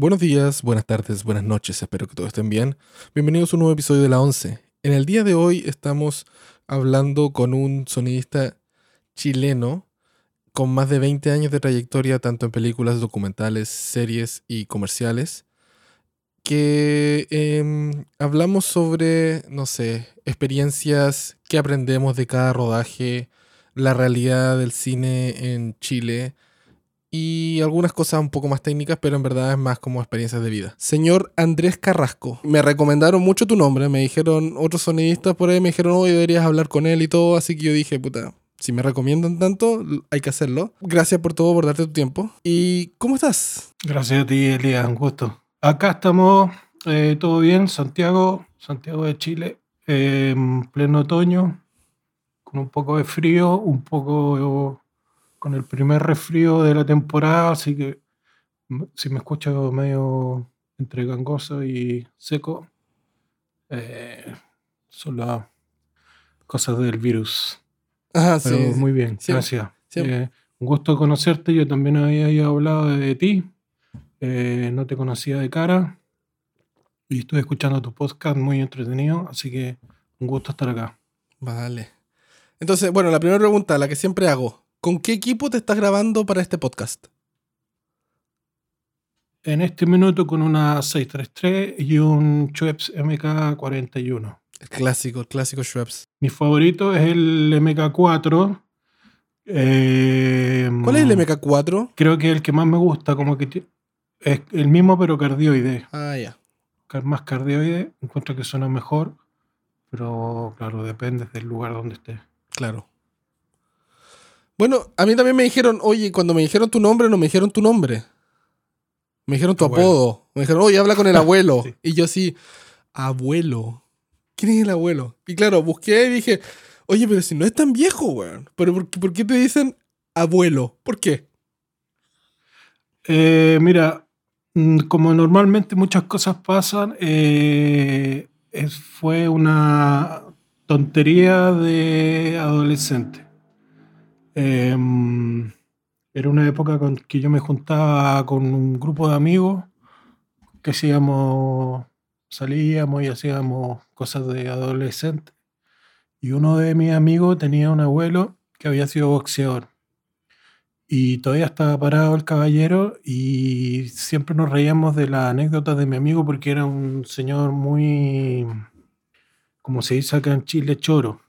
Buenos días, buenas tardes, buenas noches, espero que todos estén bien. Bienvenidos a un nuevo episodio de La 11. En el día de hoy estamos hablando con un sonidista chileno con más de 20 años de trayectoria tanto en películas, documentales, series y comerciales, que em, hablamos sobre, no sé, experiencias que aprendemos de cada rodaje, la realidad del cine en Chile y algunas cosas un poco más técnicas, pero en verdad es más como experiencias de vida. Señor Andrés Carrasco, me recomendaron mucho tu nombre, me dijeron otros sonidistas por ahí, me dijeron, hoy deberías hablar con él y todo, así que yo dije, puta, si me recomiendan tanto, hay que hacerlo. Gracias por todo, por darte tu tiempo. ¿Y cómo estás? Gracias a ti, Elías, un gusto. Acá estamos, eh, todo bien, Santiago, Santiago de Chile, eh, en pleno otoño, con un poco de frío, un poco con el primer resfrío de la temporada, así que si me escucho medio entre gangoso y seco, eh, son las cosas del virus. Ah, Pero sí. muy bien, Sí, gracias. sí. Eh, un gusto conocerte, yo también había hablado de, ti, eh, no te conocía de cara y estuve escuchando tu podcast muy entretenido, así que un gusto estar acá. Vale. Entonces, bueno, la primera pregunta, la que siempre hago. ¿Con qué equipo te estás grabando para este podcast? En este minuto con una 633 y un Schweppes MK41. El clásico, el clásico Schweppes. Mi favorito es el MK4. eh, ¿Cuál es el MK4? Creo que el que más me gusta, como que es el mismo pero cardioide. Ah, ya. car- más cardioide, encuentro que suena mejor, pero claro, depende del lugar donde esté. Claro. Bueno, a mí también me dijeron, oye, cuando me dijeron tu nombre, no me dijeron tu nombre. Me dijeron tu Abuelo. apodo. Me dijeron, oye, habla con el abuelo. Sí. Y yo sí, abuelo. ¿Quién es el abuelo? Y claro, busqué y dije, oye, pero si no es tan viejo, weón. ¿Pero por qué, por qué te dicen abuelo? ¿Por qué? Eh, mira, mm, como normalmente muchas cosas pasan, eh, es- fue una tontería de adolescente. Em, era una época que yo me juntaba con un grupo de amigos que hacíamos, salíamos y hacíamos cosas de adolescente. Y uno de mis amigos tenía un abuelo que había sido boxeador. Y todavía estaba parado el caballero y siempre nos reíamos de las anécdotas de mi amigo porque era un señor muy, como se dice acá en Chile, choro.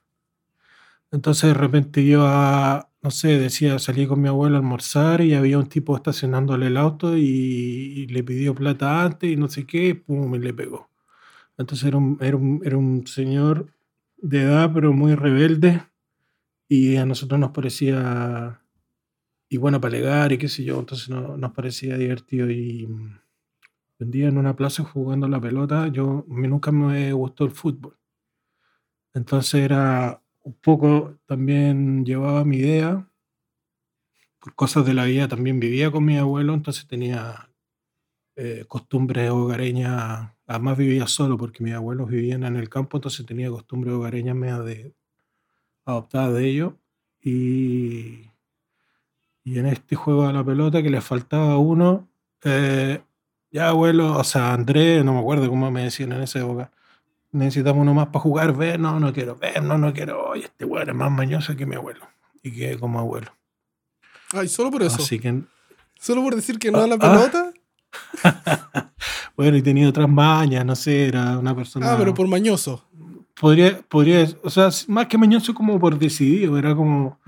Entonces de repente yo, a- no sé, decía, salí con mi abuelo a almorzar y había un tipo estacionándole el auto y, le pidió plata antes y no sé qué, pum, y le pegó. Entonces era un, era un, era un señor de edad pero muy rebelde y a nosotros nos parecía y bueno para alegar y qué sé yo, entonces no- nos parecía divertido y mm, un día en una plaza jugando la pelota, yo nunca me gustó el fútbol. Entonces era un poco, también llevaba mi idea, por cosas de la vida, también vivía con mi abuelo, entonces tenía eh, costumbres hogareñas, además vivía solo porque mis abuelos vivían en el campo, entonces tenía costumbres hogareñas medias de, adoptadas de ellos. Y, y en este juego de la pelota que le faltaba uno, eh, ya abuelo, o sea, Andrés, no me acuerdo cómo me decían en esa época, necesitamos uno más para jugar, ver, no, no quiero, ver, no, no quiero, oye, este weón es más mañoso que mi abuelo y que como abuelo. Ay, solo por eso. Así que, Solo por decir que no a la Ah, pelota. bueno, y tenía otras mañas, no sé, era una persona... Ah, pero por mañoso. Podría, podría, o sea, más que mañoso como por decidido, era como...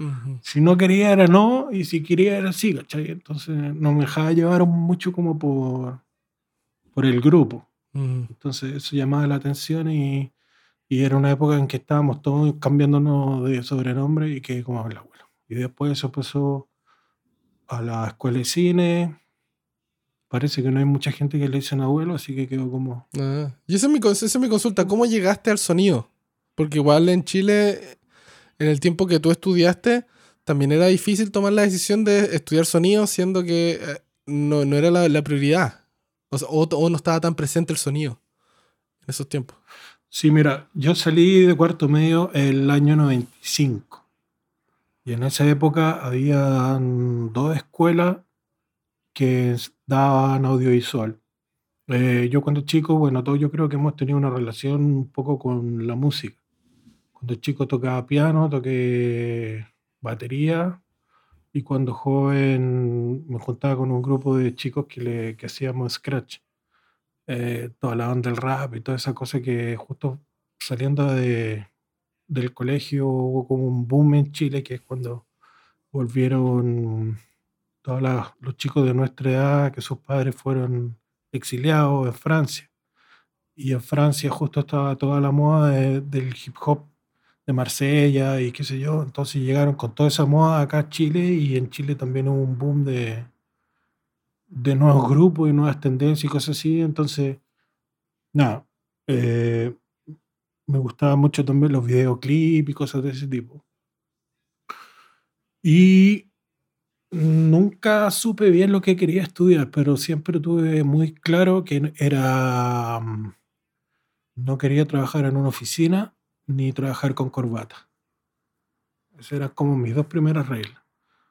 Si no quería era no y si quería era sí, ¿cachai? Entonces no me dejaba llevar mucho como por, por el grupo. Entonces eso llamaba la atención y, y era una época en que estábamos todos cambiándonos de sobrenombre y que como el abuelo. Y después eso pasó a la escuela de cine. Parece que no hay mucha gente que le dicen abuelo, así que quedó como... Ah, Y esa es, mi, esa es mi consulta. ¿Cómo llegaste al sonido? Porque igual en Chile, en el tiempo que tú estudiaste, también era difícil tomar la decisión de estudiar sonido, siendo que eh, no, no era la, la prioridad. O, no estaba tan presente el sonido en esos tiempos. Sí, mira, yo salí de cuarto medio el año 95. Y en esa época había dos escuelas que daban audiovisual. Eh, yo cuando chico, bueno, todos yo creo que hemos tenido una relación un poco con la música. Cuando chico tocaba piano, toqué batería y cuando joven me juntaba con un grupo de chicos que, le, que hacíamos scratch. Eh, toda la onda del rap y toda esa cosa que justo saliendo de, del colegio hubo como un boom en Chile, que es cuando volvieron todos los chicos de nuestra edad, que sus padres fueron exiliados en Francia. Y en Francia justo estaba toda la moda del hip hop de Marsella y qué sé yo. Entonces llegaron con toda esa moda acá a Chile y en Chile también hubo un boom de, de nuevos grupos y nuevas tendencias y cosas así. Entonces, nada, eh, me gustaban mucho también los videoclips y cosas de ese tipo. Y nunca supe bien lo que quería estudiar, pero siempre tuve muy claro que era mm, no quería trabajar en una oficina ni trabajar con corbata. Esas eran como mis dos primeras reglas.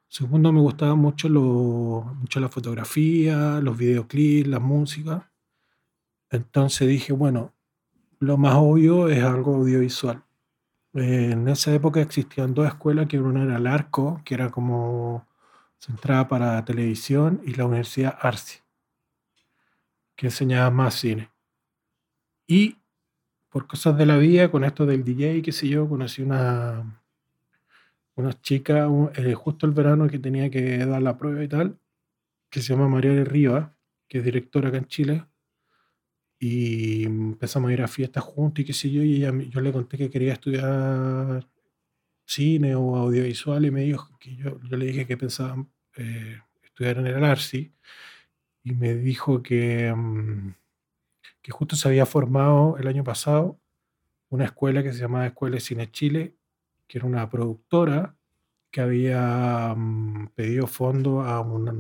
Segundo, me gustaba mucho, lo, mucho la fotografía, los videoclips, la música. Entonces dije, bueno, lo más obvio es algo audiovisual. en esa época existían dos escuelas, que una era el Arco, que era como centrada para televisión, y la Universidad Arci, que enseñaba más cine. Y por cosas de la vida, con esto del DJ, qué sé yo, conocí una, chica eh, justo el verano que tenía que dar la prueba y tal, que se llama María Rivas, que es directora acá en Chile, y empezamos a ir a fiestas juntos y qué sé yo, y yo le conté que quería estudiar cine o audiovisual y me dijo que yo, le dije que pensaba eh, estudiar en el ARSI y me dijo que, mm, que justo se había formado el año pasado una escuela que se llamaba Escuela de Cine Chile, que era una productora que había mm, pedido fondo a una,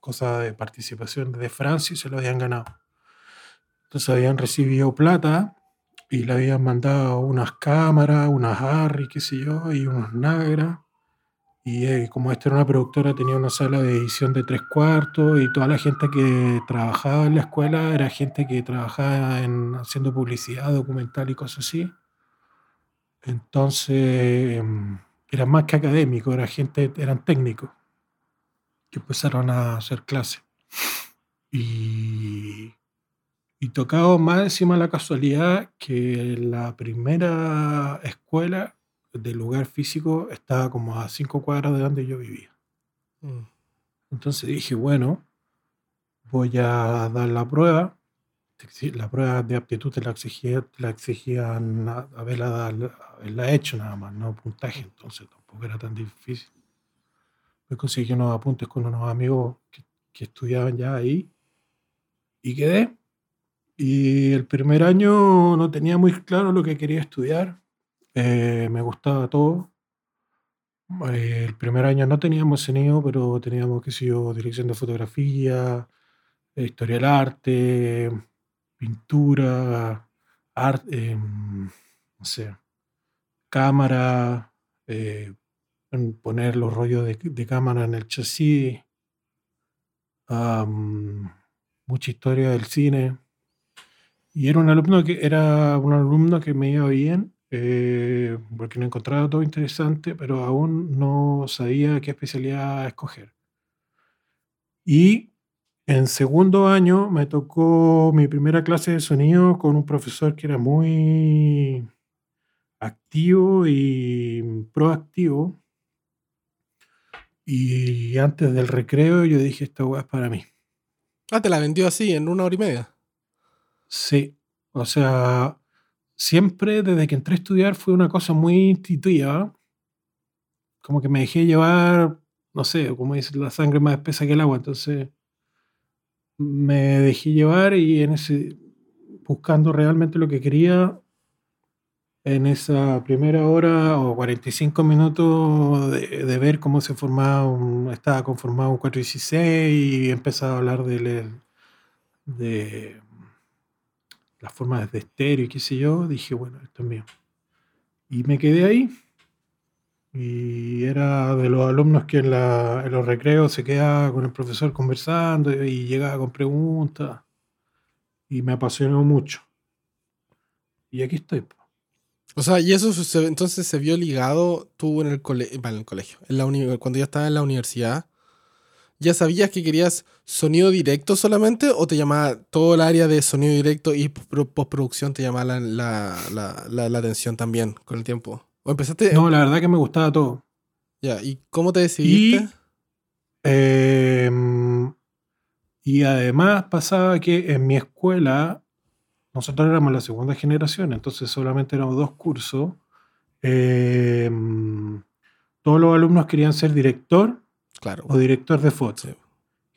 cosa de participación de Francia y se lo habían ganado. Entonces habían recibido plata y le habían mandado unas cámaras, unas Harry, qué sé yo, y unos Nagra. Y eh, como esta era una productora, tenía una sala de edición de tres cuartos y toda la gente que trabajaba en la escuela era gente que trabajaba en haciendo publicidad, documental y cosas así. Entonces, em, eran más que académicos, era gente, eran técnicos que empezaron a hacer clases. Y y tocaba más encima la casualidad que la primera escuela del lugar físico estaba como a cinco cuadras de donde yo vivía. Mm. Entonces dije, bueno, voy a dar la prueba. La prueba de aptitud te la, exigía, la exigían haberla, haberla hecho nada más, no puntaje, entonces tampoco era tan difícil. Me conseguí unos apuntes con unos amigos que, que estudiaban ya ahí y quedé. Y el primer año no tenía muy claro lo que quería estudiar. Eh, me gustaba todo. Eh, el primer año no teníamos CNEO, pero teníamos, qué sé yo, dirección de fotografía, eh, historia del arte, pintura, sé, cámara, poner los rollos de, cámara en el chasis, mucha historia del cine. Y era un alumno que era un alumno que me iba bien, eh, porque no encontraba todo interesante, pero aún no sabía qué especialidad escoger. Y en segundo año me tocó mi primera clase de sonido con un profesor que era muy activo y proactivo. Y antes del recreo yo dije, esta weá es para mí. Ah, te la vendió así, en una hora y media. Sí, o sea, siempre desde que entré a estudiar fue una cosa muy intuitiva. Como que me dejé llevar, no sé, como dice, la sangre más espesa que el agua. Entonces me dejé llevar y en ese, buscando realmente lo que quería, en esa primera hora o 45 minutos de, ver cómo se formaba un, estaba conformado un 416 y empezaba a hablar de, de las formas de estéreo y qué sé yo, dije, bueno, esto es mío. Y me quedé ahí. Y era de los alumnos que en, los recreos se quedaba con el profesor conversando y llegaba con preguntas. y me apasionó mucho. Y aquí estoy. O sea, y eso entonces se vio ligado tú en el, en el colegio, en la cuando ya estabas en la universidad. ¿Ya sabías que querías sonido directo solamente o te llamaba todo el área de sonido directo y pro- postproducción te llamaba la, la, la- atención también con el tiempo? ¿O empezaste? No, la verdad que me gustaba todo. Ya, ¿y cómo te decidiste? Em, y además pasaba que en mi escuela, nosotros éramos la segunda generación, entonces solamente éramos dos cursos. Em, todos los alumnos querían ser director Claro. o director de foto. Sí.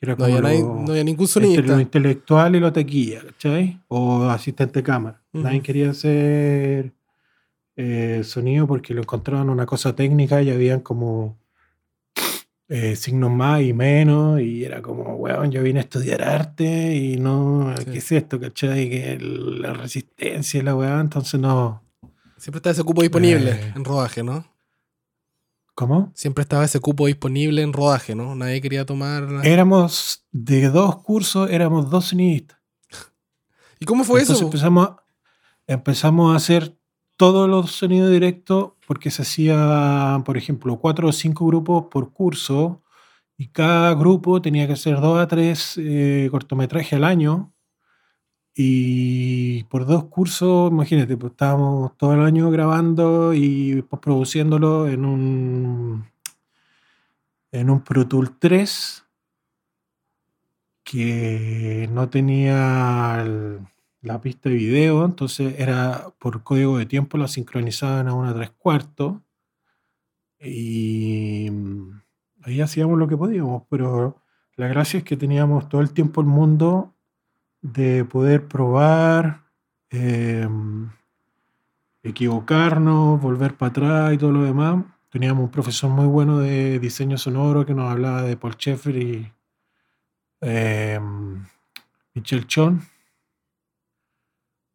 que era No había, como nadie- lo- no había ningún entre sonidista. lo intelectual y lo taquilla, ¿cachai? O asistente de cámara. Nadie quería hacer eh, sonido porque lo encontraban una cosa técnica y habían como eh, signos más y menos y era como, weón, yo vine a estudiar arte y no, Sí. ¿qué es esto? ¿cachai? Que la resistencia y la weá, entonces no. Siempre estaba ese cupo disponible Eh. en rodaje, ¿no? ¿Cómo? Siempre estaba ese cupo disponible en rodaje, ¿no? Nadie quería tomar. Éramos de dos cursos, éramos dos sonidistas. ¿Y cómo fue Entonces eso? Empezamos, a- empezamos a hacer todos los sonidos directos porque se hacía, por ejemplo, cuatro o cinco grupos por curso y cada grupo tenía que hacer dos a tres eh, cortometrajes al año. Y por dos cursos, imagínate, pues estábamos todo el año grabando y produciéndolo en un, en un Pro Tool 3 que no tenía la pista de video, entonces era por código de tiempo, la sincronizaban a una tres cuartos y mm, ahí hacíamos lo que podíamos, pero la gracia es que teníamos todo el tiempo el mundo de poder probar, em, equivocarnos, volver para atrás y todo lo demás. Teníamos un profesor muy bueno de diseño sonoro que nos hablaba de Paul Schaeffer y em, Michel Chon.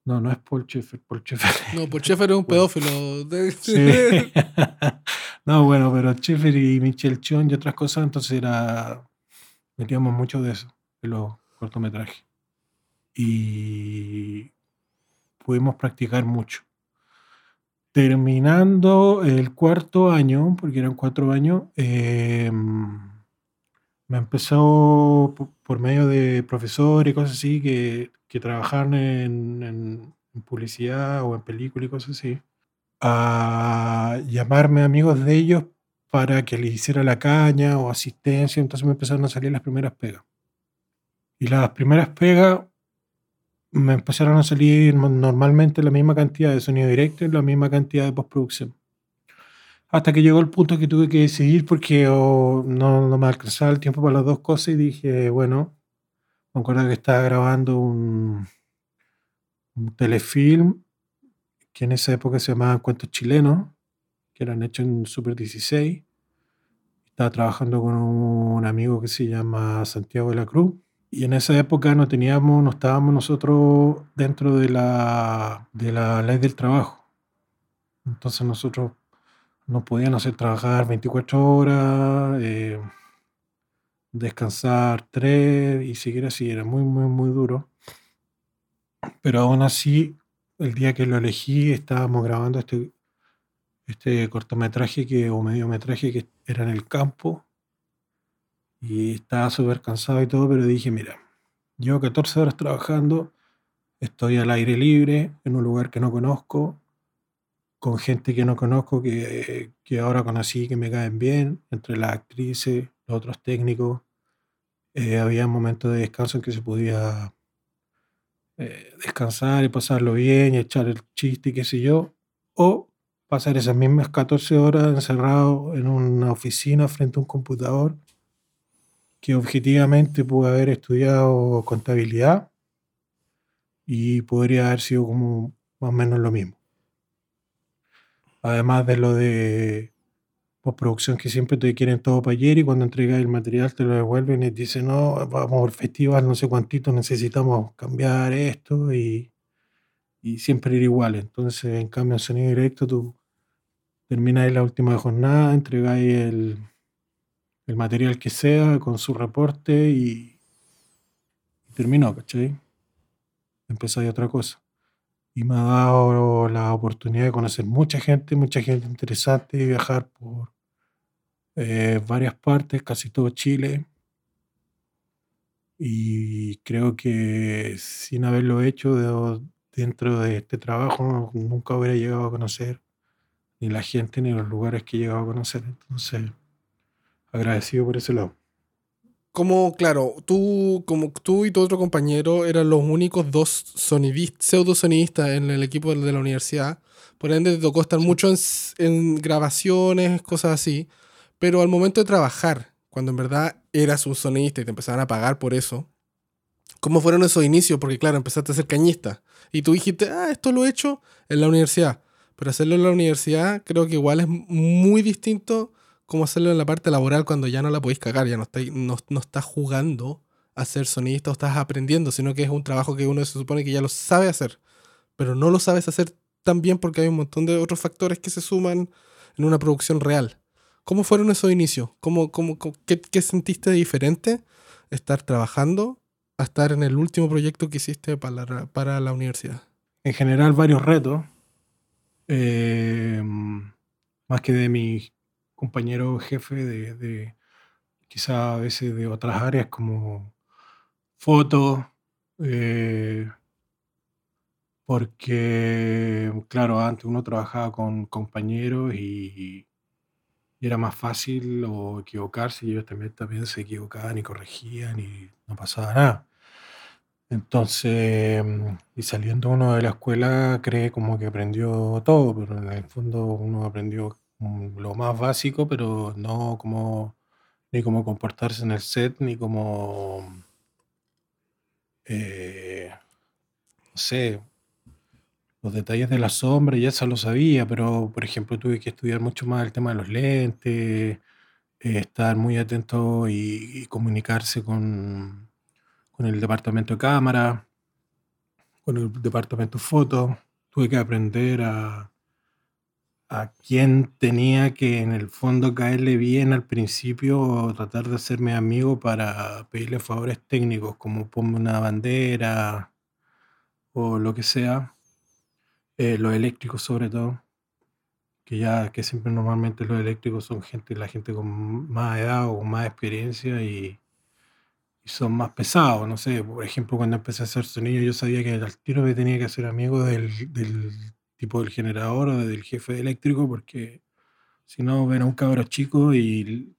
No, no es Paul Schaeffer, Paul Schaeffer. No, pues Sheffer es un pedófilo. De- Sí. no, bueno, pero Schaeffer y Michel Chon y otras cosas, entonces era. Metíamos mucho de eso, de los cortometrajes. Y pudimos practicar mucho. Terminando el cuarto año, porque eran cuatro años, eh, me empezó po- por medio de profesores y cosas así que, que trabajaban en, en- en publicidad o en película y cosas así, a llamarme amigos de ellos para que les hiciera la caña o asistencia, entonces me empezaron a salir las primeras pegas. Y las primeras pegas me empezaron a salir normalmente la misma cantidad de sonido directo y la misma cantidad de postproducción. Hasta que llegó el punto que tuve que decidir porque o no, no me alcanzaba el tiempo para las dos cosas y dije, bueno, me acuerdo que estaba grabando un, un telefilm que en esa época se llamaban Cuentos Chilenos, que eran hechos en Super 16. Estaba trabajando con un amigo que se llama Santiago de la Cruz. Y en esa época no teníamos, no estábamos nosotros dentro de la, de la ley del trabajo. Entonces nosotros nos podían hacer trabajar 24 horas, eh, descansar 3 y seguir así. Era muy, muy, muy duro. Pero aún así, el día que lo elegí, estábamos grabando este, este cortometraje que, o mediometraje que era en el campo. Y estaba súper cansado y todo, pero dije, mira, llevo 14 horas trabajando, estoy al aire libre, en un lugar que no conozco, con gente que no conozco, que, que ahora conocí, que me caen bien, entre las actrices, los otros técnicos. Eh, había momentos de descanso en que se podía eh, descansar y pasarlo bien y echar el chiste y qué sé yo, o pasar esas mismas 14 horas encerrado en una oficina frente a un computador que objetivamente pude haber estudiado contabilidad y podría haber sido como más o menos lo mismo. Además de lo de postproducción que siempre te quieren todo para ayer y cuando entregas el material te lo devuelven y dicen, no, vamos al festival, no sé cuántito, necesitamos cambiar esto y, y siempre ir igual. Entonces, en cambio, en sonido directo tú termináis la última jornada, entregáis el, el material que sea con su reporte y, y terminó, ¿cachai? empezáis otra cosa. Y me ha dado la oportunidad de conocer mucha gente, mucha gente interesante, viajar por eh, varias partes, casi todo Chile. Y creo que sin haberlo hecho de- dentro de este trabajo, nunca hubiera llegado a conocer ni la gente ni los lugares que he llegado a conocer. Entonces, agradecido por ese lado. Como, claro, tú, como tú y tu otro compañero eran los únicos dos sonidistas, pseudo sonidistas en el equipo de la universidad. Por ende, te tocó estar mucho en, en grabaciones, cosas así. Pero al momento de trabajar, cuando en verdad eras un sonidista y te empezaban a pagar por eso, ¿cómo fueron esos inicios? Porque, claro, empezaste a ser cañista. Y tú dijiste, ah, esto lo he hecho en la universidad. Pero hacerlo en la universidad creo que igual es muy distinto como hacerlo en la parte laboral cuando ya no la podéis cagar, ya no estás, no, estás jugando a ser sonidista o estás aprendiendo, sino que es un trabajo que uno se supone que ya lo sabe hacer, pero no lo sabes hacer tan bien porque hay un montón de otros factores que se suman en una producción real. ¿Cómo fueron esos inicios? ¿Cómo, cómo, cómo- qué, sentiste diferente estar trabajando a estar en el último proyecto que hiciste para la, para la universidad? En general, varios retos. eh, más que de mi compañero jefe, de, de quizá a veces de otras áreas como fotos, eh, porque, claro, antes uno trabajaba con compañeros y, era más fácil equivocarse, y ellos también, también se equivocaban y corregían y no pasaba nada. Entonces, mm, y saliendo uno de la escuela cree como que aprendió todo, pero en el fondo uno aprendió lo más básico, pero no como ni cómo comportarse en el set, ni cómo, eh, no sé, los detalles de la sombra, y eso lo sabía, pero por ejemplo tuve que estudiar mucho más el tema de los lentes, estar muy atento y, y comunicarse con, con el departamento de cámara, con el departamento de foto. Tuve que aprender a, a quién tenía que en el fondo caerle bien al principio o tratar de hacerme amigo para pedirle favores técnicos, como ponme una bandera o lo que sea. Eh, los eléctricos sobre todo, que ya que siempre normalmente los eléctricos son gente, la gente con más edad o con más experiencia y, son más pesados. No sé, por ejemplo, cuando empecé a hacer sonido, yo sabía que al tiro me tenía que hacer amigo del tipo del generador o del jefe eléctrico, porque si no, ven a un cabro chico y,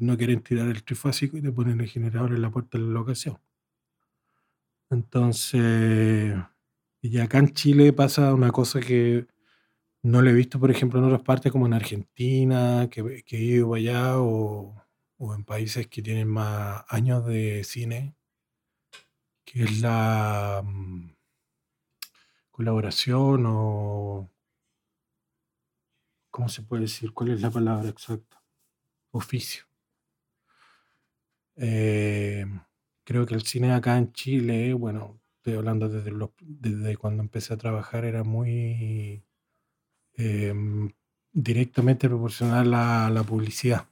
no quieren tirar el trifásico y te ponen el generador en la puerta de la locación. Entonces, y acá en Chile pasa una cosa que no lo he visto, por ejemplo, en otras partes como en Argentina, que, que he ido allá, o, o en países que tienen más años de cine, que es la mm, colaboración o, ¿cómo se puede decir? ¿Cuál es la palabra exacta? Oficio. Eh, creo que el cine acá en Chile, bueno, estoy hablando desde, desde cuando empecé a trabajar, era muy em, directamente proporcional a la publicidad.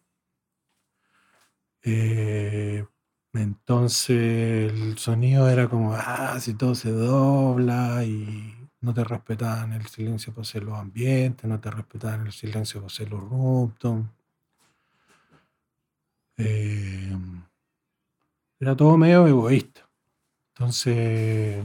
Eh, entonces el sonido era como, ah, si todo se dobla y no te respetaban el silencio para hacer los ambientes, no te respetaban el silencio para hacer los roomtones. Eh, era todo medio egoísta. Entonces,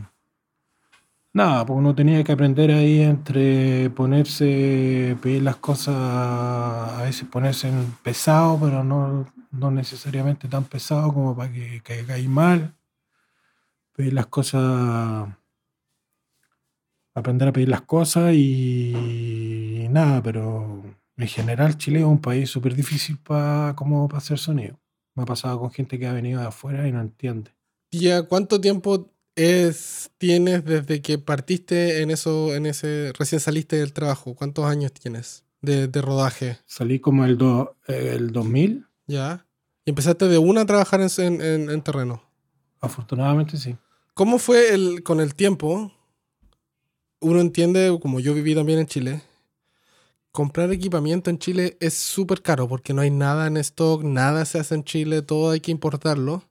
nada, pues uno tenía que aprender ahí entre ponerse, pedir las cosas, a veces ponerse en pesado, pero no, no necesariamente tan pesado como para que caigáis mal. Pedir las cosas, aprender a pedir las cosas y nada, pero en general Chile es un país súper difícil para para hacer sonido. Me ha pasado con gente que ha venido de afuera y no entiende. ¿Ya cuánto tiempo es, tienes desde que partiste en eso, en ese, recién saliste del trabajo? ¿Cuántos años tienes de, de rodaje? Salí como el, do- el 2000, ¿Ya? Y empezaste de una a trabajar en- en- en terreno. afortunadamente sí. ¿Cómo fue el, con el tiempo? Uno entiende, como yo viví también en Chile, comprar equipamiento en Chile es súper caro porque no hay nada en stock, nada se hace en Chile, todo hay que importarlo.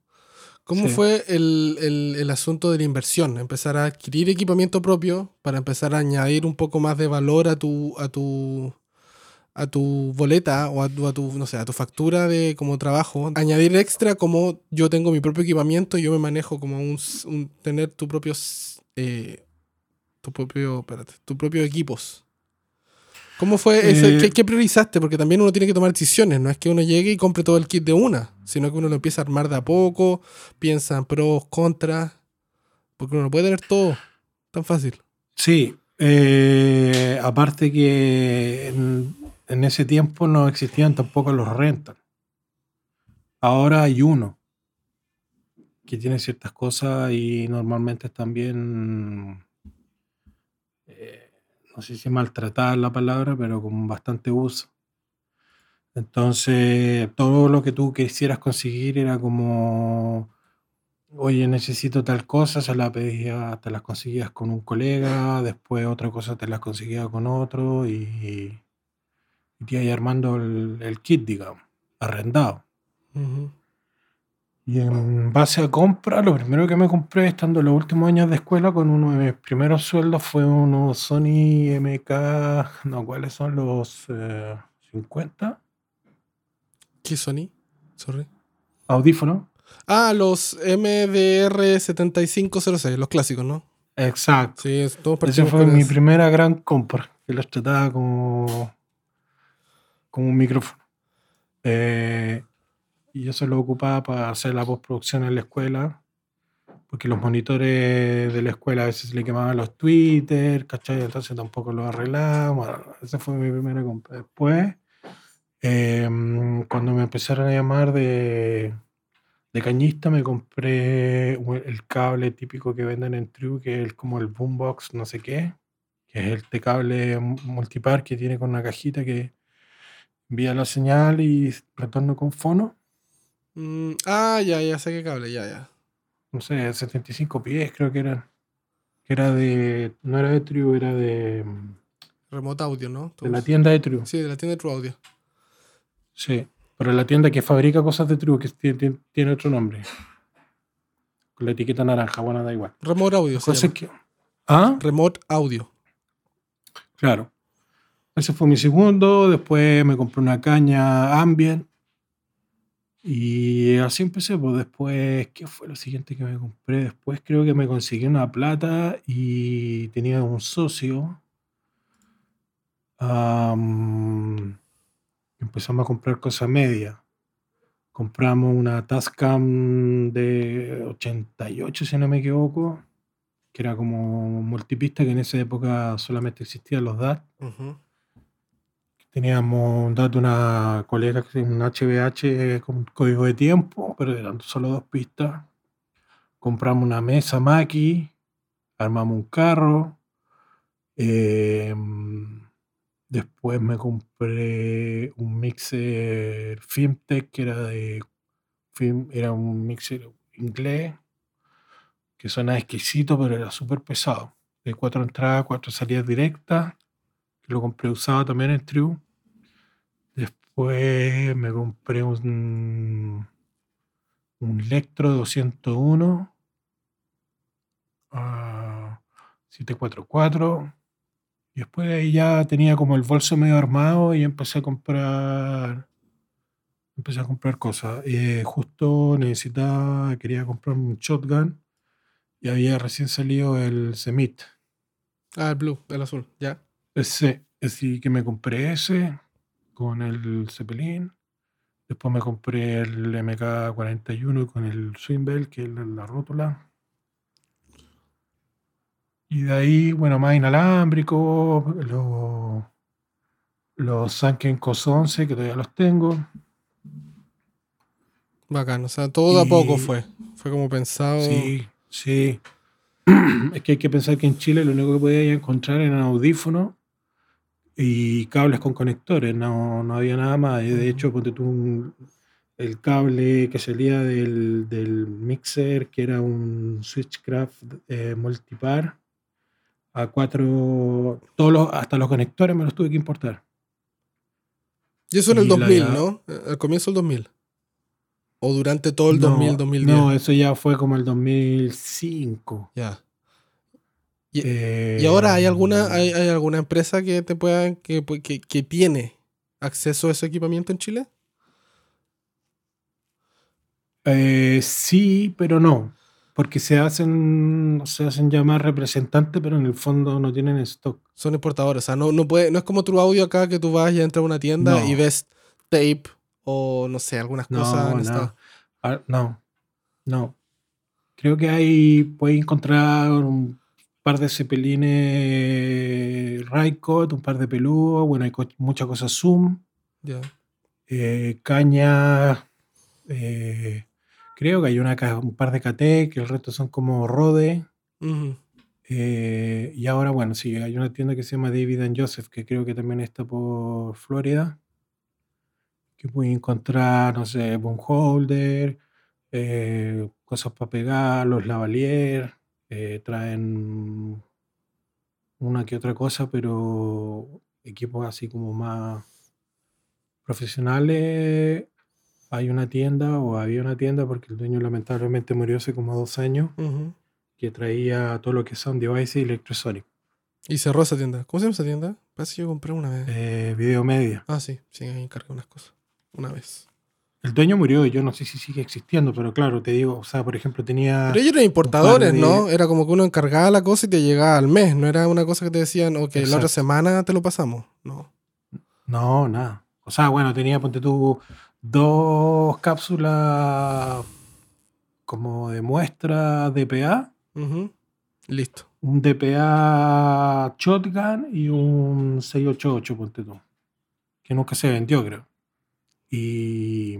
¿Cómo Sí. fue el, el- el asunto de la inversión? Empezar a adquirir equipamiento propio para empezar a añadir un poco más de valor a tu, a tu, a tu boleta o a tu, a tu, no sé, a tu factura de como trabajo. Añadir extra como yo tengo mi propio equipamiento y yo me manejo como un, tener tu propio, eh, tu propio, espérate, tu propio equipos. ¿Cómo fue ese? Eh, ¿Qué, qué priorizaste? Porque también uno tiene que tomar decisiones. No es que uno llegue y compre todo el kit de una, sino que uno lo empieza a armar de a poco, piensa en pros, contras, porque uno no puede tener todo tan fácil. Sí, eh, aparte que en, en ese tiempo no existían tampoco los rental. Ahora hay uno que tiene ciertas cosas y normalmente están bien, no sé si maltratada la palabra, pero con bastante uso. Entonces, todo lo que tú quisieras conseguir era como, oye, necesito tal cosa, se la pedía, te las conseguías con un colega, después otra cosa te las conseguía con otro y, y te ibas armando el, kit, digamos, arrendado. Y en base a compra, lo primero que me compré estando en los últimos años de escuela con uno de mis primeros sueldos fue unos Sony MK, no, ¿cuáles son los eh, 50? ¿Qué Sony? Sorry. Audífonos. Ah, los MDR7506, los clásicos, ¿no? Exacto. Sí, es- todos Esa fue mi eso. primera gran compra, que los trataba como, como un micrófono. Eh, y eso lo ocupaba para hacer la postproducción en la escuela, porque los monitores de la escuela a veces le quemaban los Twitter, ¿cachai? Entonces tampoco los arreglaba. Bueno, esa fue mi primera compra. Después, eh, cuando me empezaron a llamar de, de cañista, me compré el cable típico que venden en True, que es como el boombox, no sé qué, que es este cable mu- multipar que tiene con una cajita que envía la señal y retorno con fono. Mm, ah, ya, ya sé qué cable, ya, ya. No sé, 75 pies creo que eran. Que era de. No era de True, era de. Remote audio, ¿no? De la tienda de True. Sí, de la tienda de True Audio. Sí. Pero la tienda que fabrica cosas de True, que tiene, otro nombre. Con la etiqueta naranja, bueno, da igual. Remote Audio. Se llama. que. ¿Ah? Remote Audio. Claro. Ese fue mi segundo. Después me compré una caña Ambient. Y así empecé. Pues después, ¿qué fue lo siguiente que me compré? Después creo que me conseguí una plata y tenía un socio. Am, empezamos a comprar cosas medias. Compramos una Tascam de 88, si no me equivoco, que era como multipista, que en esa época solamente existían los DAT. Teníamos dato de una colega, que un HBH con código de tiempo, pero eran solo dos pistas. Compramos una mesa Maki, armamos un carro. eh, después me compré un mixer Filmtech que era de era un mixer inglés que suena exquisito, pero era súper pesado. De cuatro entradas, cuatro salidas directas lo compré usado también en True. Después me compré un, un Lectro 201 ah, 744. Y después de ahí ya tenía como el bolso medio armado y empecé a comprar. Empecé a comprar cosas. Eh, justo necesitaba, quería comprar un shotgun y había recién salido el Semit. Ah, el blue, el azul, ya. Ese, así que me compré ese con el Zeppelin. Después me compré el MK41 con el Swinbell, que es la, la rótula. Y de ahí, bueno, más inalámbrico, los, los Sanken COS 11, que todavía los tengo. Bacán. O sea, todo de a poco fue. Fue como pensado. Sí, sí. Es que hay que pensar que en Chile lo único que podía encontrar eran audífonos y cables con conectores, no, no había nada más. Y de hecho, ponte tú un- el cable que salía del, del mixer, que era un Switchcraft eh, multipar, a cuatro, todos los- hasta los conectores me los tuve que importar. Y eso en el Y la 2000, ya- ¿no? Eh, Al comienzo del 2000. ¿O durante todo el no, 2000, 2010? No, eso ya fue como el 2005. Ya. Y, Eh, y ahora hay alguna, hay, hay alguna empresa que te pueda, que, que, que tiene acceso a ese equipamiento en Chile? eh, sí, pero no. Porque se hacen, se hacen llamar representantes, pero en el fondo no tienen stock. Son importadores. O sea, no, no, puede, no es como tu audio acá que tú vas y entras a una tienda No. y ves tape o no sé, algunas No, cosas. no. Ah, no, no. Creo que hay, puedes encontrar un par de cepelines Raikot, un par de peludos, bueno, hay co- muchas cosas Zoom, Ya. eh, caña, eh, creo que hay una, un par de KT, que el resto son como Rode, eh, y ahora, bueno, sí, hay una tienda que se llama David and Joseph, que creo que también está por Florida, que puedes encontrar, no sé, bone holder, eh, cosas para pegar, los lavalier, eh, traen una que otra cosa, pero equipos así como más profesionales. Hay una tienda, o había una tienda, porque el dueño lamentablemente murió hace como dos años, que traía todo lo que son devices y electrosonic, Y cerró esa tienda. ¿Cómo se llama esa tienda? Parece que yo compré una vez. eh, video media. Ah, sí, sí, ahí encargué unas cosas. Una vez. El dueño murió y yo no sé si sigue existiendo, pero claro, te digo, o sea, por ejemplo, tenía... Pero ellos eran importadores, de- ¿no? Era como que uno encargaba la cosa y te llegaba al mes. No era una cosa que te decían, ok, la otra Exacto. semana te lo pasamos. No. No, nada. O sea, bueno, tenía, ponte tú, dos cápsulas como de muestra DPA. Listo. un DPA Shotgun y un 688, ponte tú, que nunca se vendió, creo. Y,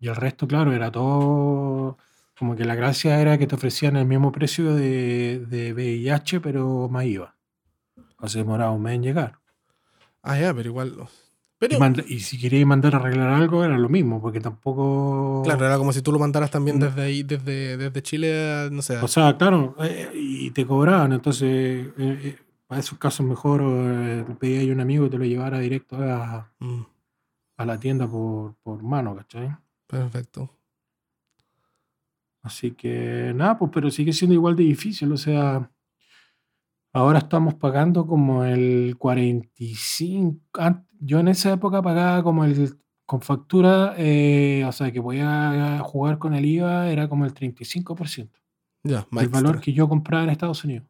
y el resto, claro, era todo, como que la gracia era que te ofrecían el mismo precio de, de VIH, pero más IVA. O sea, demoraba un mes en llegar. Ah, ya, pero igual. Y, Pero, manda- y si queríais mandar a arreglar algo, era lo mismo, porque tampoco. claro, era como si tú lo mandaras también No. desde ahí, desde, desde Chile, no sé. O sea, claro, eh, y te cobraban. Entonces, eh, eh, para esos casos, mejor eh, le pedías a un amigo que te lo llevara directo a, Mm, a la tienda por, por mano, ¿cachai? perfecto. Así que nada, pues, pero sigue siendo igual de difícil. O sea, ahora estamos pagando como el 45. an- Yo en esa época pagaba como el. Con factura, eh, o sea, que podía jugar con el IVA, era como el 35% Ya, más del valor extra. que yo compraba en Estados Unidos.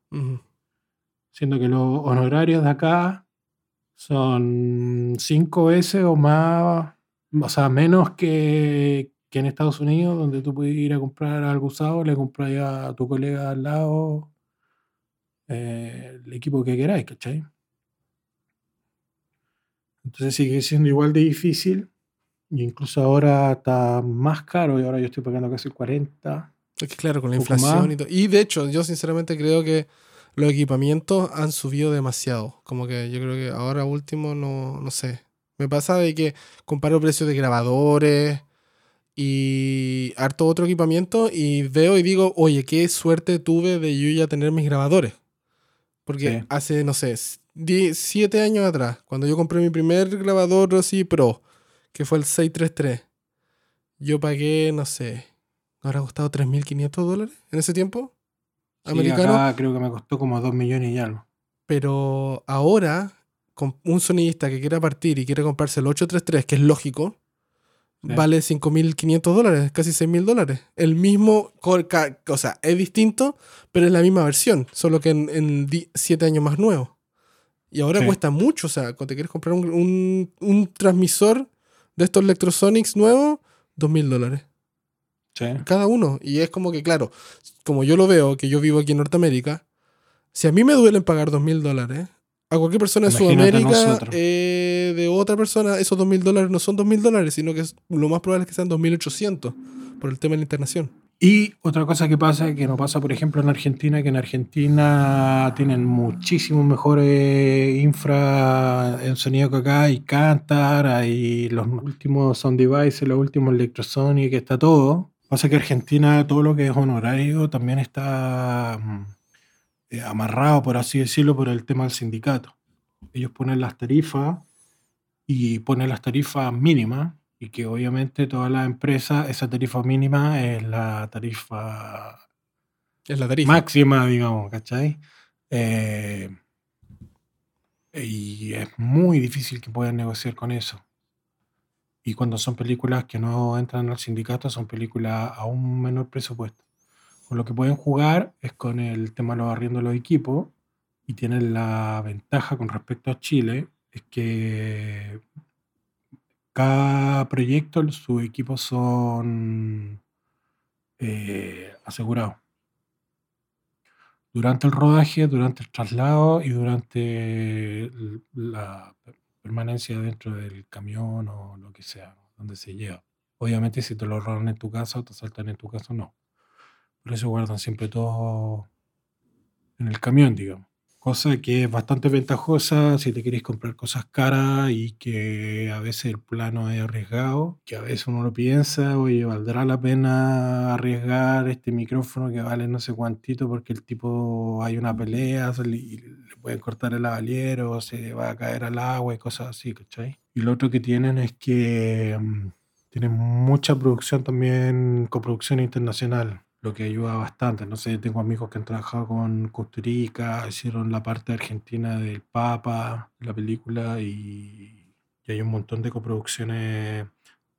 Siendo que los honorarios de acá son cinco veces o más, o sea, menos que, que en Estados Unidos, donde tú puedes ir a comprar algo usado, le compras a tu colega al lado eh, el equipo que queráis, ¿cachai? Entonces sigue siendo igual de difícil. Y incluso ahora está más caro y ahora yo estoy pagando casi 40. Es que claro, con la inflación y todo. Y de hecho, yo sinceramente creo que los equipamientos han subido demasiado. Como que yo creo que ahora último no, no sé. Me pasa de que comparo precios de grabadores y harto otro equipamiento y veo y digo, oye, qué suerte tuve de yo ya tener mis grabadores. Porque Sí. hace, no sé, 10, 7 años atrás, cuando yo compré mi primer grabador así pro, que fue el 633, yo pagué, no sé, ¿habrá costado 3.500 dólares en ese tiempo? Sí, Americano. acá creo que me costó como 2 millones y algo. Pero ahora, con un sonidista que quiera partir y quiere comprarse el 833, que es lógico, Sí. vale 5.500 dólares, casi 6.000 dólares. El mismo, o sea, es distinto, pero es la misma versión, solo que en 7 años más nuevo. Y ahora Sí. cuesta mucho, o sea, cuando te quieres comprar un, un- un transmisor de estos Electrosonics nuevos, 2.000 dólares Sí. cada uno. Y es como que, claro, como yo lo veo, que yo vivo aquí en Norteamérica, si a mí me duelen pagar dos mil dólares, a cualquier persona de Imagínate Sudamérica, eh, de otra persona, esos dos mil dólares no son dos mil dólares, sino que es- lo más probable es que sean dos mil ochocientos por el tema de la internación. Y otra cosa que pasa, que no pasa, por ejemplo, en Argentina, que en Argentina tienen muchísimo mejor eh, infra en sonido que acá, hay Cantar, hay los últimos sound devices, los últimos Electrosonic, está todo. Pasa que Argentina, todo lo que es honorario, también está mm, eh, amarrado, por así decirlo, por el tema del sindicato. Ellos ponen las tarifas y ponen las tarifas mínimas Y que obviamente todas las empresas, esa tarifa mínima es la tarifa Es la tarifa. máxima, digamos, ¿cachai? Eh, y es muy difícil que puedan negociar con eso. Y cuando son películas que no entran al sindicato, son películas a un menor presupuesto. Con lo que pueden jugar es con el tema de los arriendos de los equipos y tienen la ventaja con respecto a Chile, es que cada proyecto, sus equipos son eh, asegurados. Durante el rodaje, durante el traslado y durante la permanencia dentro del camión o lo que sea, donde se lleva. Obviamente si te lo roban en tu casa o te saltan en tu casa, no. Por eso guardan siempre todo en el camión, digamos. Cosa que es bastante ventajosa si te quieres comprar cosas caras y que a veces el plano es arriesgado, que a veces uno lo piensa, oye, ¿valdrá la pena arriesgar este micrófono que vale no sé cuántito porque el tipo hay una pelea y le pueden cortar el lavaliero, se va a caer al agua y cosas así, ¿cachai? Y lo otro que tienen es que mm, tienen mucha producción también, coproducción internacional lo que ayuda bastante. No sé, tengo amigos que han trabajado con Costa Rica, hicieron la parte argentina del Papa, la película, y, y hay un montón de coproducciones.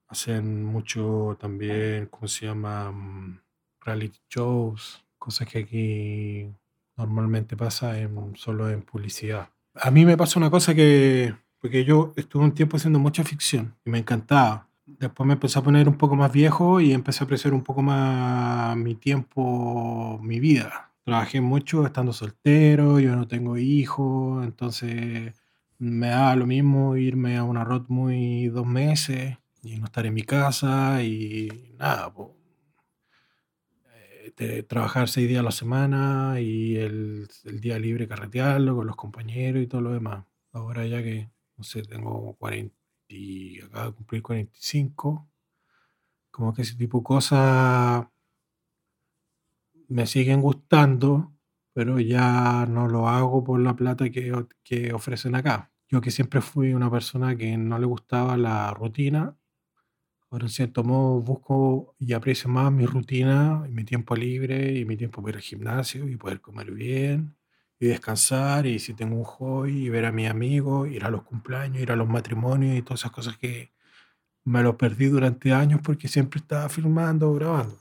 Hacen mucho también, ¿cómo se llama? Mm, Reality shows, cosas que aquí normalmente pasa en, solo en publicidad. A mí me pasa una cosa que, porque yo estuve un tiempo haciendo mucha ficción y me encantaba. Después me empecé a poner un poco más viejo y empecé a apreciar un poco más mi tiempo, mi vida. Trabajé mucho estando soltero, yo no tengo hijos, entonces me da lo mismo irme a una road muy dos meses y no estar en mi casa y nada, de trabajar seis días a la semana y el, el día libre carretearlo con los compañeros y todo lo demás. Ahora ya que, no sé, tengo 40 y acabo de cumplir 45, como que ese tipo de cosas me siguen gustando, pero ya no lo hago por la plata que, que ofrecen acá. Yo que siempre fui una persona que no le gustaba la rutina, ahora en cierto modo busco y aprecio más mi rutina, y mi tiempo libre y mi tiempo para ir al gimnasio y poder comer bien y descansar y si tengo un hobby y ver a mis amigos, ir a los cumpleaños, ir a los matrimonios y todas esas cosas que me los perdí durante años porque siempre estaba filmando o grabando.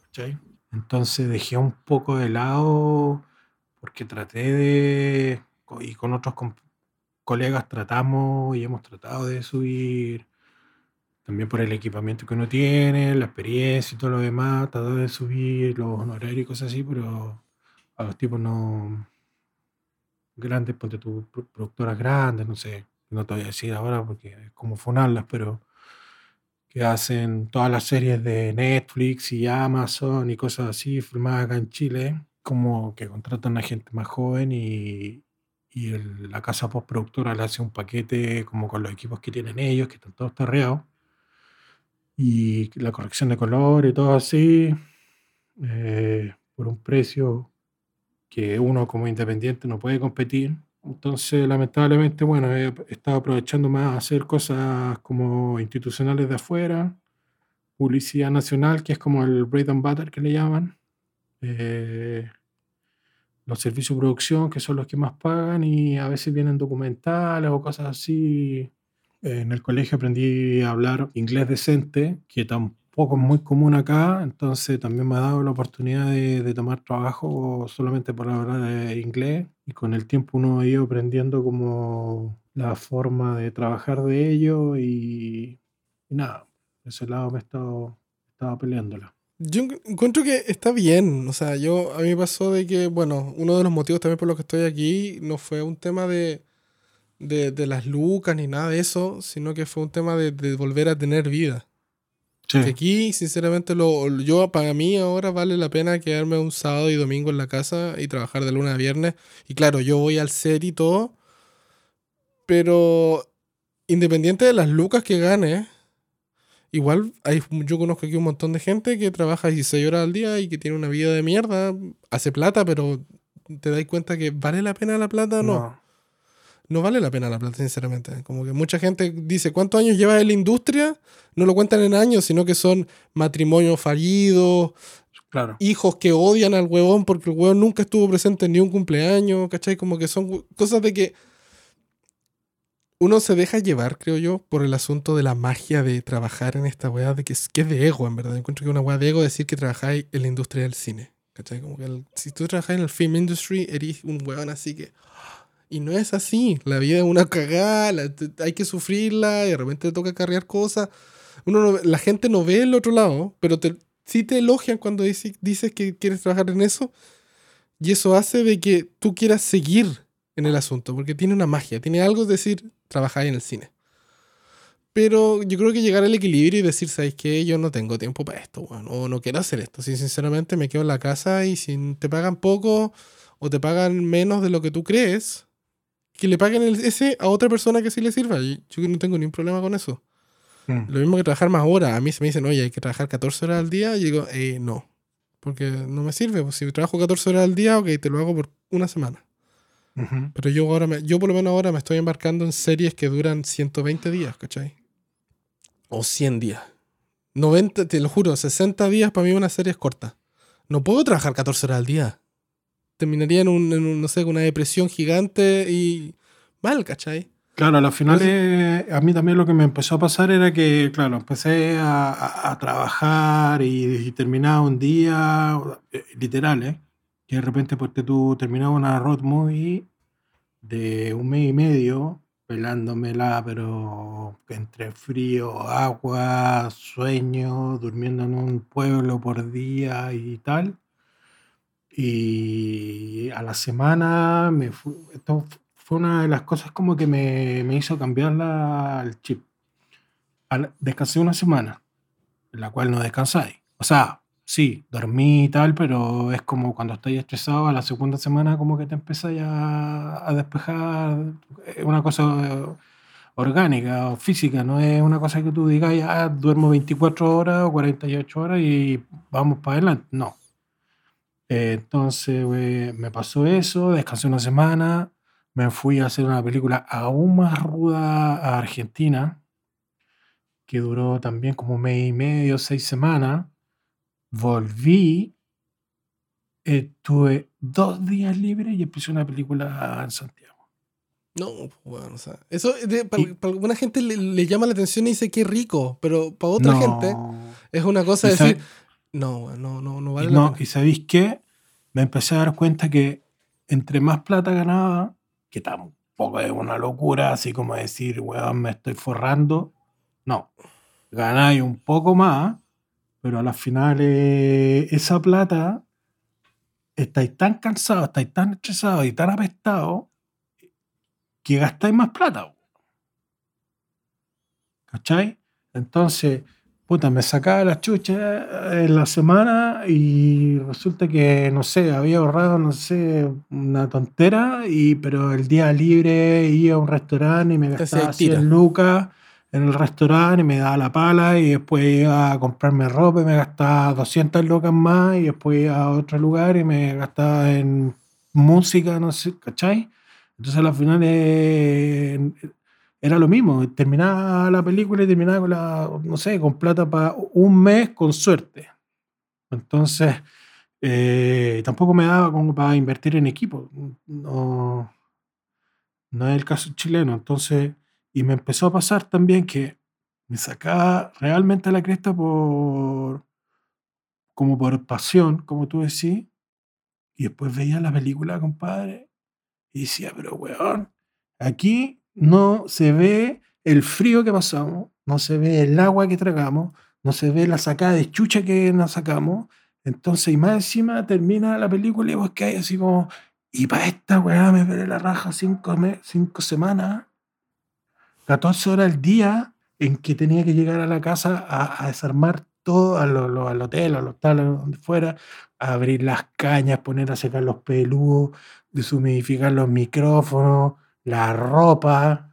Entonces dejé un poco de lado porque traté de, co- y con otros com- colegas tratamos y hemos tratado de subir, también por el equipamiento que uno tiene, la experiencia y todo lo demás, tratar de subir los honorarios y cosas así, pero a los tipos no grandes, ponte tu pro- productoras grandes, no sé, no te voy a decir ahora porque es como fonarlas, pero que hacen todas las series de Netflix y Amazon y cosas así, filmadas acá en Chile, como que contratan a gente más joven y, y la casa postproductora le hace un paquete como con los equipos que tienen ellos, que están todos tarreados, y la corrección de color y todo así, eh, por un precio que uno como independiente no puede competir. Entonces, lamentablemente, bueno, he estado aprovechando más hacer cosas como institucionales de afuera, publicidad nacional, que es como el bread and butter que le llaman, eh, los servicios de producción, que son los que más pagan, y a veces vienen documentales o cosas así. En el colegio aprendí a hablar inglés decente, que tampoco es muy común acá, entonces también me ha dado la oportunidad de, de tomar trabajo solamente por hablar eh, inglés, y con el tiempo uno ha ido aprendiendo como la forma de trabajar de ello, y, y nada, de ese lado me he estado, estaba peleándola. Yo encu- encuentro que está bien. O sea, yo a mí me pasó de que, bueno, uno de los motivos también por los que estoy aquí no fue un tema de, de, de las lucas ni nada de eso, sino que fue un tema de, de volver a tener vida. Que aquí, sinceramente, lo, yo para mí ahora vale la pena quedarme un sábado y domingo en la casa y trabajar de lunes a viernes. Y claro, yo voy al set y todo, pero independiente de las lucas que gane, igual hay, yo conozco aquí un montón de gente que trabaja 16 horas al día y que tiene una vida de mierda, hace plata, pero te das cuenta que vale la pena la plata o no. no. No vale la pena la plata, sinceramente. Como que mucha gente dice, ¿cuántos años lleva en la industria? No lo cuentan en años, sino que son matrimonios fallidos, Claro. hijos que odian al huevón porque el huevón nunca estuvo presente en ni un cumpleaños, ¿cachai? Como que son cosas de que uno se deja llevar, creo yo, por el asunto de la magia de trabajar en esta weá, de que es, que es de ego, en verdad. Encuentro que es una weá de ego decir que trabajáis en la industria del cine, ¿cachai? Como que el- si tú trabajas en el film industry, eres un weón así que... Y no es así, la vida es una cagada, la- hay que sufrirla y de repente te toca cargar cosas. Uno no- la gente no ve el otro lado, pero te, sí te elogian cuando dice- dices que quieres trabajar en eso. Y eso hace de que tú quieras seguir en el asunto, porque tiene una magia, tiene algo de decir, trabajar en el cine. Pero yo creo que llegar al equilibrio y decir, ¿sabes qué? Yo no tengo tiempo para esto, weón, o no quiero hacer esto. Si sinceramente me quedo en la casa y si te pagan poco o te pagan menos de lo que tú crees, que le paguen el- ese a otra persona que sí le sirva. Y Yo no tengo ningún problema con eso. Mm. Lo mismo que trabajar más horas. A mí se me dicen, oye, hay que trabajar 14 horas al día. Y digo, eh, no. Porque no me sirve. Pues si trabajo 14 horas al día, ok, te lo hago por una semana. Ujú. Pero yo ahora, me- yo por lo menos ahora me estoy embarcando en series que duran 120 días, ¿cachai? O 100 días. 90, te lo juro, 60 días para mí una serie es corta. No puedo trabajar 14 horas al día. Terminaría en, un, en un, no sé, una depresión gigante y mal, ¿cachai? Claro, a las finales a mí también lo que me empezó a pasar era que, claro, empecé a, a- a trabajar y, y terminaba un día, eh, literal, ¿eh? Que de repente porque tú terminabas una road movie de un mes y medio, pelándomela, pero entre frío, agua, sueño, durmiendo en un pueblo por día y tal. Y a la semana me fu- esto fue una de las cosas como que me, me hizo cambiar la, el chip. Al- descansé una semana, en la cual no descansáis. O sea, sí, dormí y tal, pero es como cuando estáis estresado, a la segunda semana como que te empiezas ya a despejar. Es una cosa eh, orgánica o física, no es una cosa que tú digas, ya duermo 24 horas o 48 horas y vamos para adelante. No. Eh, Entonces eh, me pasó eso, descansé una semana, me fui a hacer una película aún más ruda a Argentina, que duró también como un mes y medio, seis semanas. Volví, estuve dos días libres y empecé una película en Santiago. No, pues, bueno, o sea, eso de- para, Y- para alguna gente le, le llama la atención y dice qué rico, pero para otra No. gente es una cosa decir, no, no, no, no vale y la no, pena. ¿y sabéis qué? Me empecé a dar cuenta que entre más plata ganaba, que tampoco es una locura, así como decir, weón, me estoy forrando. No, ganáis un poco más, pero a las finales esa plata, estáis tan cansados, estáis tan estresados y tan apestados, que gastáis más plata. ¿Cachai? Entonces, puta, me sacaba la chucha en la semana y resulta que, no sé, había ahorrado, no sé, una tontera, y, pero el día libre iba a un restaurante y me gastaba tira. 100 lucas en el restaurante y me daba la pala y después iba a comprarme ropa y me gastaba 200 lucas más y después iba a otro lugar y me gastaba en música, no sé, ¿cachai? Entonces al final eh, era lo mismo, terminaba la película y terminaba con la, no sé, con plata para un mes con suerte. Entonces, eh, tampoco me daba como para invertir en equipo. No, no es el caso chileno. Entonces, y me empezó a pasar también que me sacaba realmente la cresta por, como por pasión, como tú decís, y después veía la película, compadre, y decía, pero weón, aquí no se ve el frío que pasamos, no se ve el agua que tragamos, no se ve la sacada de chucha que nos sacamos. Entonces, y más encima termina la película y vos que hay así como, y para esta weá me veré la raja cinco, cinco semanas, 14 horas al día en que tenía que llegar a la casa a, desarmar todo, a lo- al hotel, al hostal, a donde fuera, a abrir las cañas, poner a secar los peludos, deshumidificar los micrófonos, la ropa,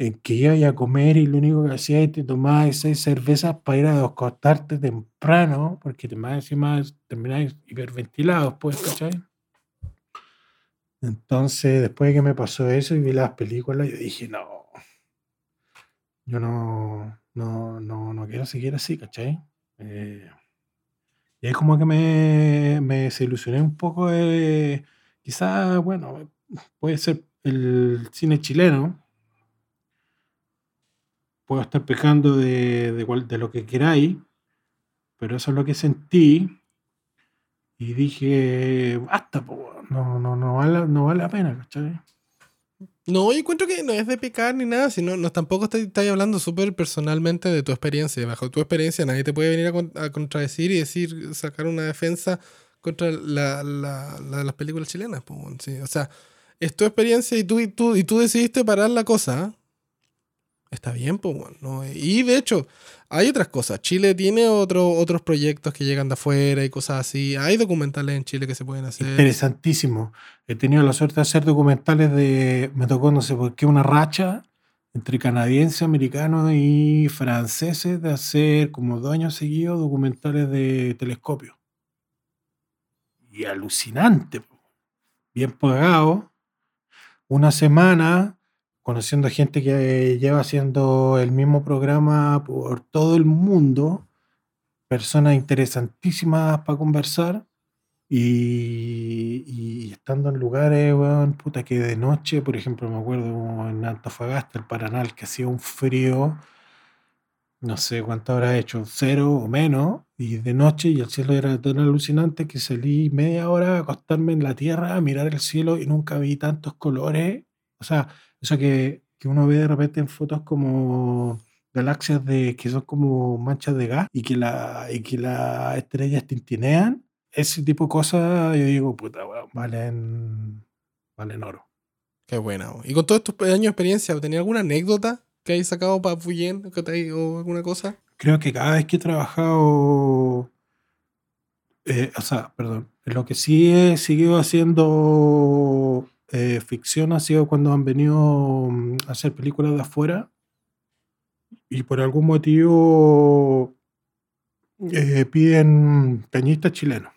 en que iba a comer y lo único que hacía es te seis cervezas para ir a acostarte temprano, porque te más encima terminabas hiperventilado después, ¿cachai? Entonces, después de que me pasó eso y vi las películas, yo dije, no, yo no, no, no, no quiero seguir así, ¿cachai? Eh, y es como que me, me desilusioné un poco de, quizás, bueno, puede ser el cine chileno, puedo estar pecando de, de, lo que queráis, pero eso es lo que sentí y dije, basta, no, no, no, vale, no vale la pena, ¿cachai? No, yo encuentro que no es de pecar ni nada, sino no, tampoco estás hablando súper personalmente de tu experiencia. Bajo tu experiencia nadie te puede venir a, a contradecir y decir, sacar una defensa contra la, la- la- las películas chilenas. po, sí. O sea, es tu experiencia y tú, y tú, y tú decidiste parar la cosa. ¿ah? Está bien, pues bueno. ¿no? Y de hecho, hay otras cosas. Chile tiene otro, otros proyectos que llegan de afuera y cosas así. Hay documentales en Chile que se pueden hacer. Interesantísimo. He tenido la suerte de hacer documentales de, me tocó no sé por qué, una racha entre canadienses, americanos y franceses de hacer como dos años seguidos documentales de telescopio. Y alucinante, bien pagado. Una semana conociendo gente que lleva haciendo el mismo programa por todo el mundo, personas interesantísimas para conversar y, y estando en lugares, weón, puta, que de noche, por ejemplo, me acuerdo en Antofagasta, el Paranal, que hacía un frío, no sé cuánto habrá hecho, cero o menos, y de noche, y el cielo era tan alucinante que salí media hora a acostarme en la tierra a mirar el cielo y nunca vi tantos colores. O sea, eso que, que uno ve de repente en fotos como galaxias de, que son como manchas de gas y que, la, y que las estrellas tintinean, ese tipo de cosas, yo digo, puta, weón, valen, valen oro. Qué buena. Y con todos estos años de experiencia, ¿tenía alguna anécdota que hayas sacado para Fuyen o alguna cosa? Creo que cada vez que he trabajado, eh, o sea, perdón, lo que sí he seguido haciendo eh, ficción ha sido cuando han venido mm, a hacer películas de afuera y por algún motivo eh, piden cañistas chilenos.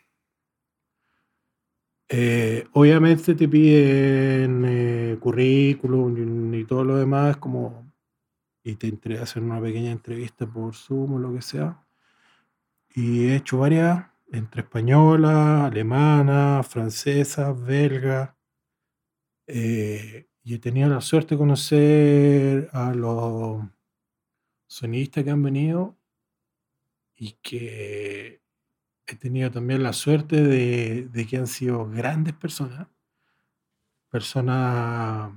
Obviamente te piden eh, currículum y, y todo lo demás, como y te entre- hacen una pequeña entrevista por Zoom o lo que sea. Y he hecho varias, entre españolas, alemanas, francesas, belgas. eh, y he tenido la suerte de conocer a los sonistas que han venido y que he tenido también la suerte de, de que han sido grandes personas. Personas,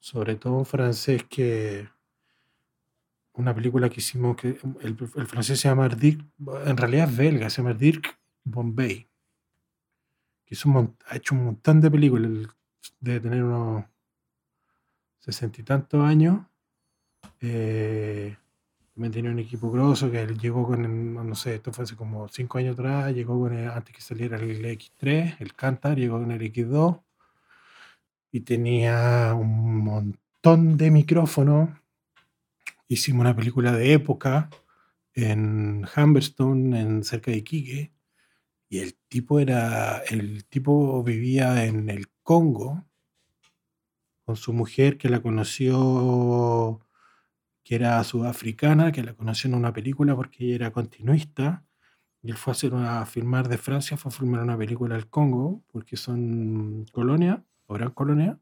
sobre todo un francés que una película que hicimos que el, el francés se llama Dirk, en realidad es belga, se llama Dirk Bombay. Que hizo ha hecho un montón de películas, debe tener unos sesenta y tantos años. Eh, también tenía un equipo grosso que él llegó con, no sé, esto fue hace como cinco años atrás, llegó con el- antes que saliera el X3, el Cantar, llegó con el X2 y tenía un montón de micrófonos. Hicimos una película de época en Humberstone, en cerca de Iquique, y el tipo era, el tipo vivía en el Congo con su mujer que la conoció, que era sudafricana, que la conoció en una película porque ella era continuista, y él fue a hacer una, a filmar de Francia, fue a filmar una película al Congo, porque son colonia, o eran colonia,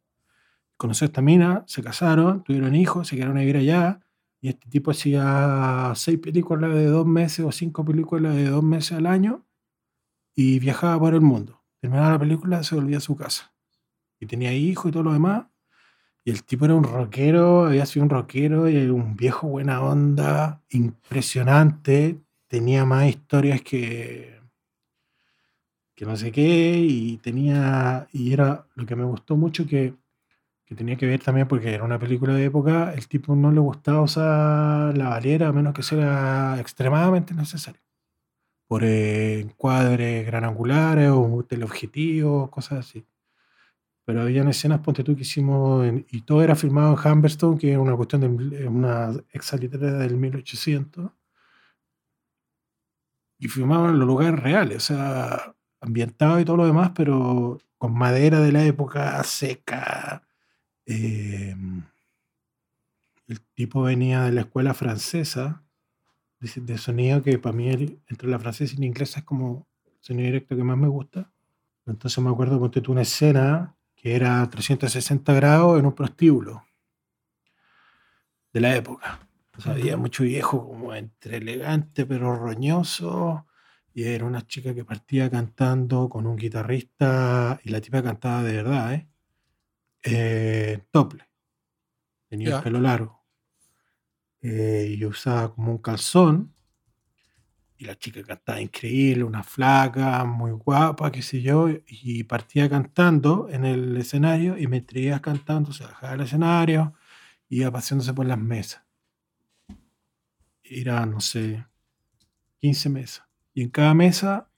conoció a esta mina, se casaron, tuvieron hijos, se quedaron a vivir allá, y este tipo hacía seis películas de dos meses o cinco películas de dos meses al año, y viajaba por el mundo. Terminaba la película, se volvía a su casa. Y tenía hijos y todo lo demás. Y el tipo era un rockero, había sido un rockero y era un viejo buena onda, impresionante. Tenía más historias que, que no sé qué, y tenía, y era lo que me gustó mucho que, que tenía que ver también porque era una película de época, el tipo no le gustaba usar la valera a menos que sea extremadamente necesario. Por eh, encuadres gran angulares o teleobjetivos, cosas así. Pero habían escenas, ponte tú, que hicimos, en- y todo era filmado en Humberstone, que es una cuestión de eh, una exalitera del 1800. Y filmaban los lugares reales, o sea, ambientado y todo lo demás, pero con madera de la época seca. Eh, el tipo venía de la escuela francesa de, sonido que para mí entre la francesa y la inglesa es como el sonido directo que más me gusta. Entonces me acuerdo que tú una escena que era 360 grados en un prostíbulo de la época. había mucho viejo como entre elegante pero roñoso y era una chica que partía cantando con un guitarrista y la tipa cantaba de verdad, ¿eh? Eh tople. Tenía el pelo largo. Eh, y usaba como un calzón. Y la chica cantaba increíble, una flaca, muy guapa, qué sé yo. Y partía cantando en el escenario y me traía cantando, se bajaba del escenario, iba paseándose por las mesas. Era, no sé, 15 mesas. Y en cada mesa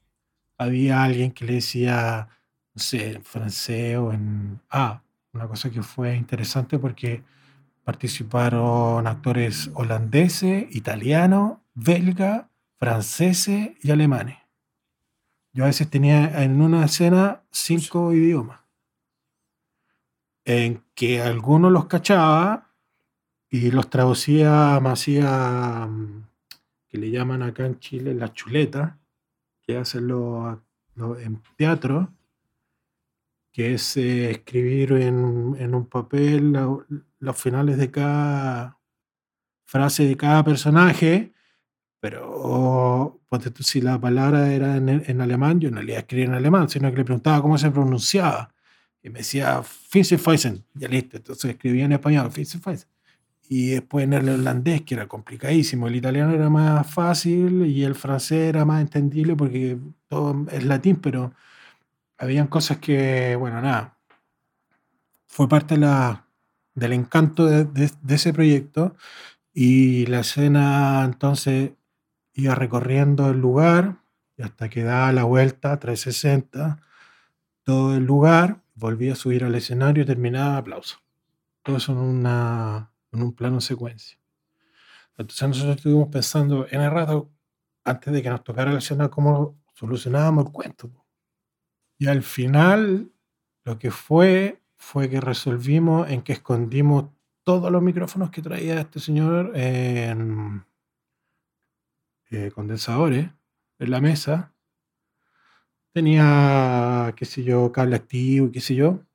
había alguien que le decía, no sé, en francés o en... Ah, una cosa que fue interesante porque participaron actores holandeses, italianos, belga, franceses y alemanes. Yo a veces tenía en una escena cinco idiomas, en que algunos los cachaba y los traducía, me hacía mm, que le llaman acá en Chile la chuleta, que hacen en teatro, que es eh, escribir en, un papel los finales de cada frase de cada personaje, pero si la palabra era en, alemán, yo no le escribir en alemán, sino que le preguntaba cómo se pronunciaba. Y me decía Finselfeisen, ya listo, entonces escribía en español Finselfeisen y después en el holandés, que era complicadísimo. El italiano era más fácil y el francés era más entendible porque todo es latín, pero habían cosas que, bueno, nada, fue parte la, del encanto de, ese proyecto y la escena entonces iba recorriendo el lugar y hasta que daba la vuelta 360 todo el lugar, volvía a subir al escenario y terminaba aplauso. Todo eso en una en un plano secuencia. Entonces nosotros estuvimos pensando en el rato, antes de que nos tocara la escena, cómo solucionábamos el cuento. Y al final, lo que fue, fue que resolvimos en que escondimos todos los micrófonos que traía este señor en eh, condensadores en la mesa. Tenía, qué sé yo, cable activo qué sé yo.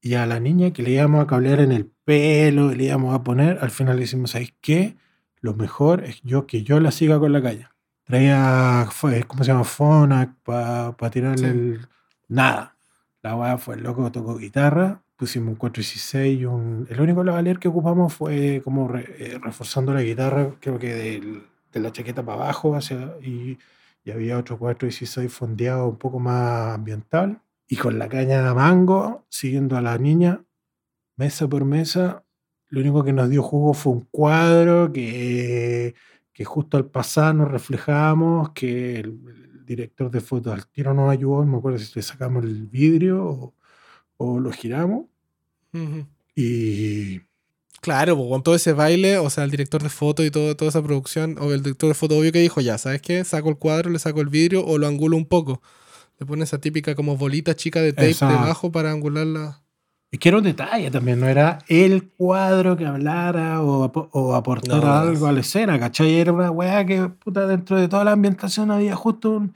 Y a la niña que le íbamos a cablear en el pelo, le íbamos a poner, al final le decimos, ¿sabes qué? Lo mejor es yo que yo la siga con la calle. Traía, ¿cómo se llama? Fonac para tirarle el... Nada. La weá fue el loco, tocó guitarra, pusimos un 416 y un... El único lavalier que ocupamos fue como eh, reforzando la guitarra, creo que de la chaqueta para abajo, hacia, y, y había otro 416 fondeado un poco más ambiental y con la caña de mango, siguiendo a la niña, mesa por mesa, lo único que nos dio jugo fue un cuadro que, que justo al pasar nos reflejamos, que el, director de fotos al tiro nos ayudó, no me acuerdo si le sacamos el vidrio o, lo giramos. Y... Claro, con todo ese baile, o sea, el director de foto y todo, toda esa producción, o el director de foto obvio que dijo, ya, ¿sabes qué? Saco el cuadro, le saco el vidrio o lo angulo un poco. Le pone esa típica como bolita chica de tape debajo para angularla. Es que era un detalle también, no era el cuadro que hablara o, o aportara algo a la escena, ¿cachai? Era una weá que, puta, dentro de toda la ambientación había justo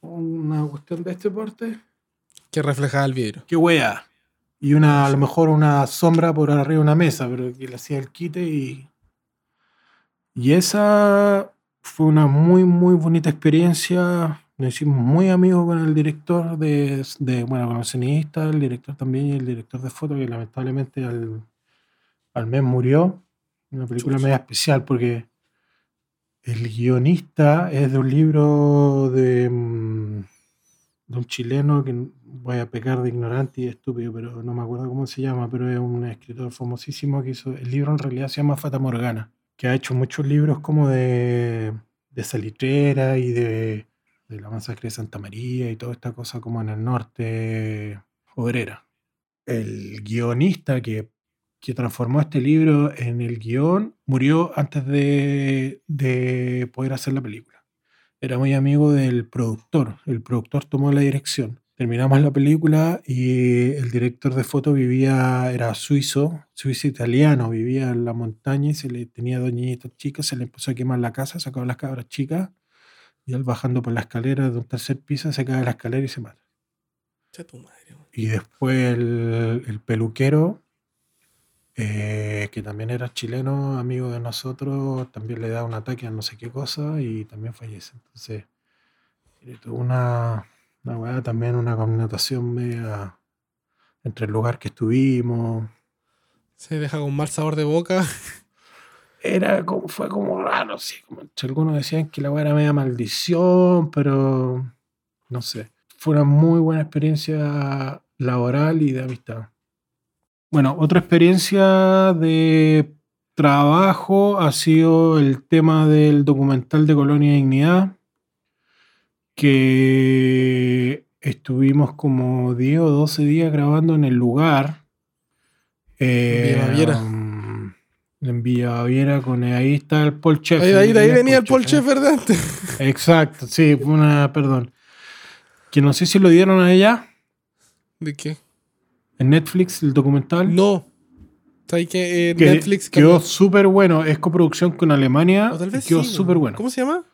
una cuestión de este porte. Que reflejaba el vidrio. Qué weá. Y una, a lo mejor una sombra por arriba de una mesa, pero que le hacía el quite y. Y esa fue una muy, muy bonita experiencia nos hicimos muy amigos con el director de, bueno, con el escenista, el director también y el director de foto, que lamentablemente al, al mes murió. Una película media especial porque el guionista es de un libro de, mm, de un chileno que voy a pecar de ignorante y estúpido, pero no me acuerdo cómo se llama, pero es un escritor famosísimo que hizo, el libro en realidad se llama Fata Morgana, que ha hecho muchos libros como de, de salitrera y de de la masacre de Santa María y toda esta cosa como en el norte obrera. El guionista que, que transformó este libro en el guion murió antes de, poder hacer la película. Era muy amigo del productor. El productor tomó la dirección. terminamos la película y el director de foto vivía, era suizo, suizo italiano, vivía en la montaña se le tenía dos niñitas chicas, se le empezó a quemar la casa, sacaba las cabras chicas y él bajando por la escalera de un tercer piso se cae de la escalera y se mata. Tu madre. Y después el, el peluquero, eh, que también era chileno, amigo de nosotros, también le da un ataque a no sé qué cosa y también fallece. Entonces, eh, una, una weá también, una connotación media entre el lugar que estuvimos. Se deja con mal sabor de boca. Era como, fue como raro, sí. Como, algunos decían que la weá era media maldición, pero no sé. Fue una muy buena experiencia laboral y de amistad. Bueno, otra experiencia de trabajo ha sido el tema del documental de Colonia Dignidad, que estuvimos como 10 o 12 días grabando en el lugar. Eh. En Villa Baviera, con ahí está el Paul Chef. Ahí, ahí, de ahí venía el Paul ¿eh? Chef, ¿verdad? Exacto, sí, fue una, perdón. Que no sé si lo dieron a ella ¿De qué? en Netflix, el documental. No. ¿Sabes que eh, que Netflix quedó súper bueno. Es coproducción con Alemania. O tal vez quedó súper bueno. ¿Cómo se llama?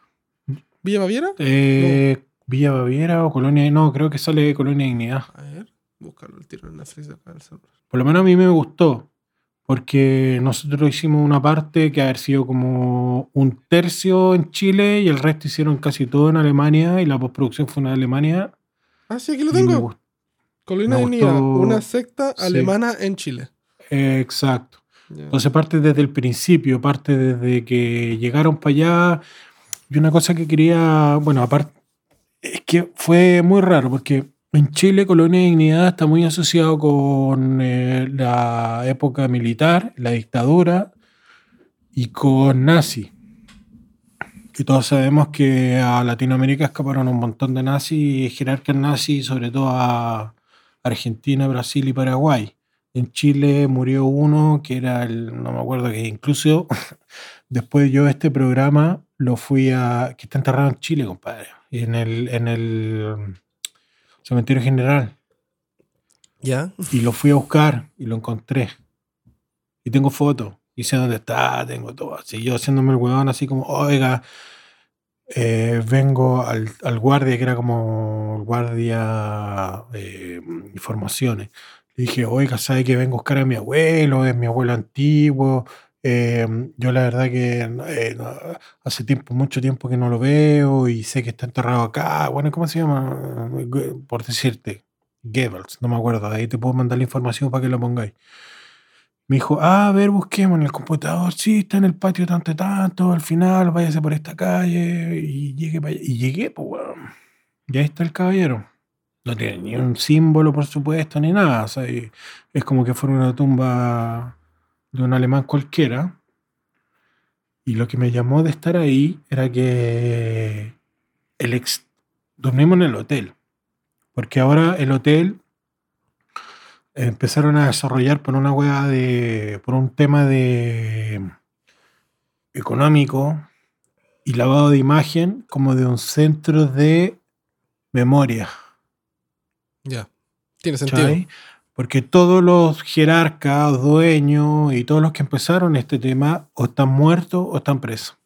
¿Villa Baviera? Eh, Villa Baviera o Colonia. No, creo que sale de Colonia Dignidad. A ver, buscarlo el tiro en Netflix acá celular. Por lo menos a mí me gustó. Porque nosotros hicimos una parte que haber sido como un tercio en Chile y el resto hicieron casi todo en Alemania y la postproducción fue en Alemania. Ah, sí, aquí lo tengo. gustó. Colina de una secta sí. alemana en Chile. Eh, exacto. Entonces parte desde el principio, parte desde que llegaron para allá. Y una cosa que quería, bueno, aparte, es que fue muy raro porque en Chile Colonia de Dignidad está muy asociado con eh, la época militar, la dictadura y con nazi. Y todos sabemos que a Latinoamérica escaparon un montón de nazis, jerarcas nazis, sobre todo a Argentina, Brasil y Paraguay. En Chile murió uno que era el, no me acuerdo, que incluso después yo este programa lo fui a, que está enterrado en Chile, compadre, y en el, en el cementerio general. ¿Ya? Y lo fui a buscar y lo encontré. Y tengo fotos. Y sé dónde está, tengo todo. Así yo haciéndome el huevón, así como, oiga, eh, vengo al, al guardia, que era como guardia de informaciones. Le dije, oiga, ¿sabe que vengo a buscar a mi abuelo? Es mi abuelo antiguo. Eh, yo la verdad que eh, hace tiempo, mucho tiempo que no lo veo y sé que está enterrado acá. Bueno, ¿cómo se llama? Por decirte, Goebbels, no me acuerdo. Ahí te puedo mandar la información para que lo pongáis. Me dijo, ah, a ver, busquemos en el computador. Sí, está en el patio tanto tanto. Al final, váyase por esta calle y llegue para allá. Y llegué, pues, weón. Y ahí está el caballero. No tiene ni un símbolo, por supuesto, ni nada. Es como que fuera una tumba de un alemán cualquiera. Y lo que me llamó de estar ahí era que el ex dormimos en el hotel. Porque ahora el hotel empezaron a desarrollar por una hueá de. por un tema de económico y lavado de imagen como de un centro de memoria. Ya. Tiene sentido. Porque todos los jerarcas, dueños y todos los que empezaron este tema o están muertos o están presos.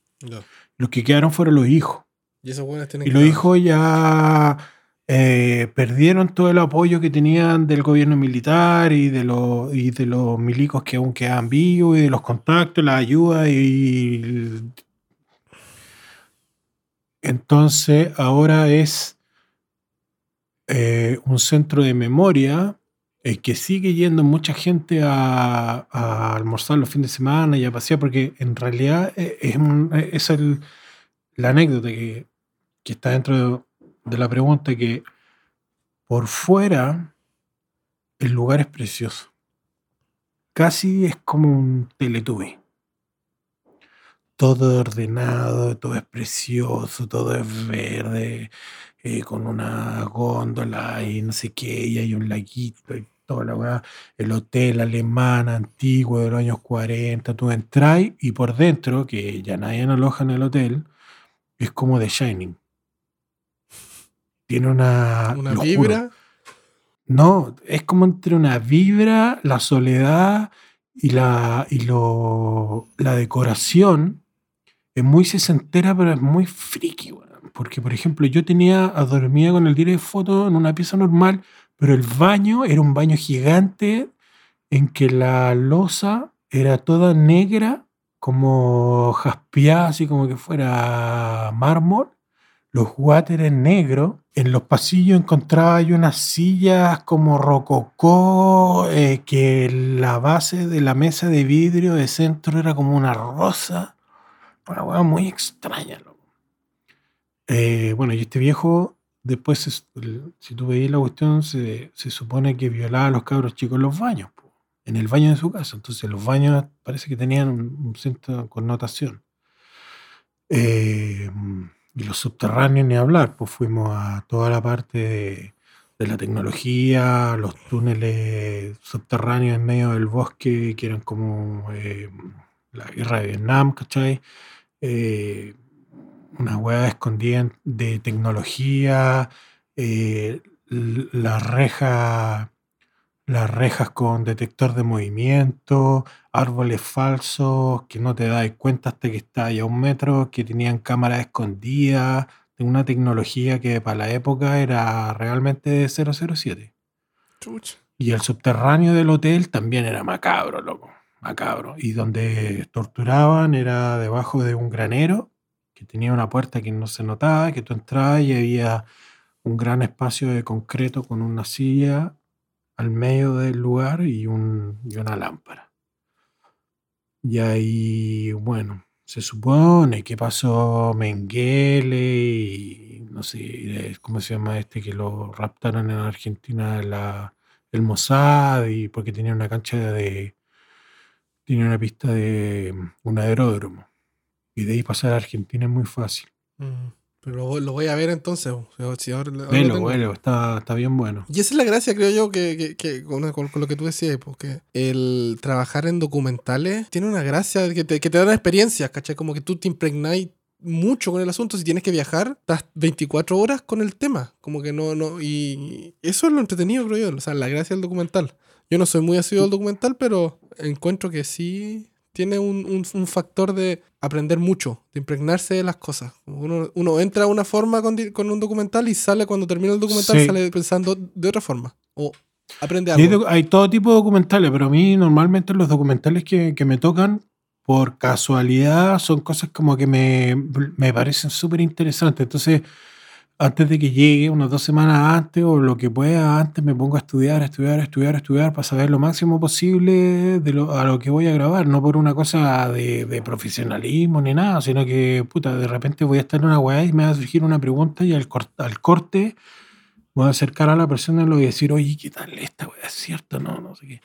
Los que quedaron fueron los hijos. Y esos buenos tienen Y que los hijos ya eh, perdieron todo el apoyo que tenían del gobierno militar y de los, y de los milicos que aún quedaban vivos y de los contactos, la ayuda y... Entonces ahora es eh, un centro de memoria eh, que sigue yendo mucha gente a, almorzar los fines de semana y a pasear porque en realidad eh, es, un- es el, la anécdota que, que está dentro de, la pregunta que por fuera el lugar es precioso. Casi es como un teletubby. Todo ordenado, todo es precioso, todo es verde, eh, con una góndola y no sé qué, y hay un laguito y toda la weá. El hotel alemán antiguo de los años 40, tú entras y por dentro, que ya nadie aloja en el hotel, es como The Shining. Tiene una, Una juro, vibra. No, es como entre una vibra, la soledad y la, y lo, la decoración. Es muy sesentera, pero es muy friki. Porque, por ejemplo, yo tenía, dormía con el directo de foto en una pieza normal, pero el baño era un baño gigante en que la losa era toda negra, como jaspeada, así como que fuera mármol. Los water negros. En los pasillos encontraba yo unas sillas como rococó, eh, que la base de la mesa de vidrio de centro era como una rosa. Una hueá muy extraña, eh, bueno, y este viejo, después, si tú veías la cuestión, se, supone que violaba a los cabros chicos en los baños, en el baño de su casa. Entonces, los baños parece que tenían un, cierta connotación. Eh, y los subterráneos ni hablar, pues fuimos a toda la parte de, la tecnología, los túneles subterráneos en medio del bosque, que eran como eh, la guerra de Vietnam, ¿cachai? Eh, una hueá escondida de tecnología, eh, las rejas las rejas con detector de movimiento, árboles falsos que no te das cuenta hasta que está a un metro, que tenían cámaras escondidas, de una tecnología que para la época era realmente 007. Y el subterráneo del hotel también era macabro, loco, macabro. Y donde torturaban era debajo de un granero que tenía una puerta que no se notaba, que tú entrabas y había un gran espacio de concreto con una silla al medio del lugar y, un, y una lámpara. Y ahí, bueno, se supone que pasó Mengele y no sé, ¿cómo se llama este que lo raptaron en Argentina la, el Mossad y porque tenía una cancha de, tenía una pista de un aeródromo. Y de ahí pasar a Argentina es muy fácil. Mm. Pero lo, voy a ver entonces. Velo, está, está, bien bueno. Y esa es la gracia, creo yo, que, que, con, lo que tú decías, porque el trabajar en documentales tiene una gracia que te, que te dan experiencias, ¿cachai? Como que tú te impregnáis mucho con el asunto. Si tienes que viajar, estás 24 horas con el tema. Como que no, no. Y eso es lo entretenido, creo yo. O sea, la gracia del documental. Yo no soy muy asiduo al documental, pero encuentro que sí tiene un, un, factor de aprender mucho, de impregnarse de las cosas. Uno, uno entra a una forma con, con, un documental y sale cuando termina el documental, sale pensando de otra forma. O aprende algo. Hay, todo tipo de documentales, pero a mí normalmente los documentales que, que me tocan, por casualidad, son cosas como que me, me parecen súper interesantes. Entonces antes de que llegue, unas dos semanas antes o lo que pueda antes, me pongo a estudiar, a estudiar, a estudiar, a estudiar para saber lo máximo posible de lo, a lo que voy a grabar. No por una cosa de, profesionalismo ni nada, sino que, puta, de repente voy a estar en una weá y me va a surgir una pregunta y al, al corte voy a acercar a la persona y le voy a decir, oye, ¿qué tal esta weá? ¿Es cierto? No, no sé qué.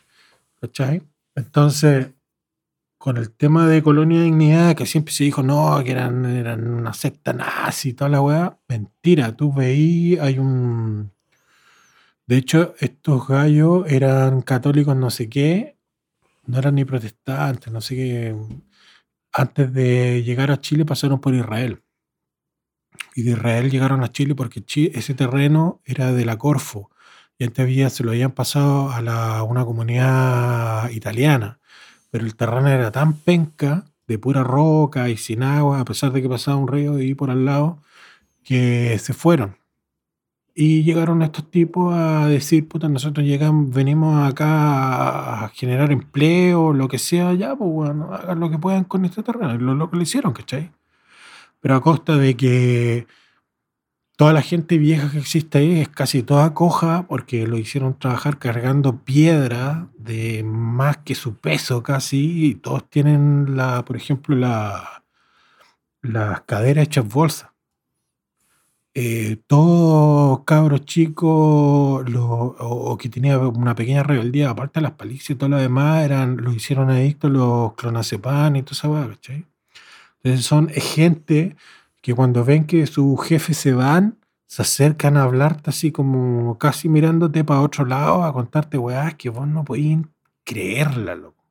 ¿Cachai? Entonces, con el tema de Colonia de Dignidad, que siempre se dijo, no, que eran, eran una secta nazi y toda la weá. Mentira, tú veí, hay un... De hecho, estos gallos eran católicos no sé qué, no eran ni protestantes, no sé qué. Antes de llegar a Chile pasaron por Israel. Y de Israel llegaron a Chile porque ese terreno era de la Corfo. Y antes había, se lo habían pasado a una comunidad italiana pero el terreno era tan penca, de pura roca y sin agua, a pesar de que pasaba un río y por al lado, que se fueron. Y llegaron estos tipos a decir, puta, nosotros llegamos, venimos acá a generar empleo, lo que sea, ya, pues bueno, hagan lo que puedan con este terreno. Lo, lo que le hicieron, ¿cachai? Pero a costa de que Toda la gente vieja que existe ahí es casi toda coja porque lo hicieron trabajar cargando piedra de más que su peso casi y todos tienen la, por ejemplo, la, las caderas hechas bolsa. Eh, todos cabros chicos o, que tenían una pequeña rebeldía, aparte de las palizas y todo lo demás, eran, lo hicieron adictos los clonazepam y todo eso. Entonces son gente que cuando ven que sus jefes se van, se acercan a hablarte así como casi mirándote para otro lado, a contarte weás que vos no podías creerla, loco.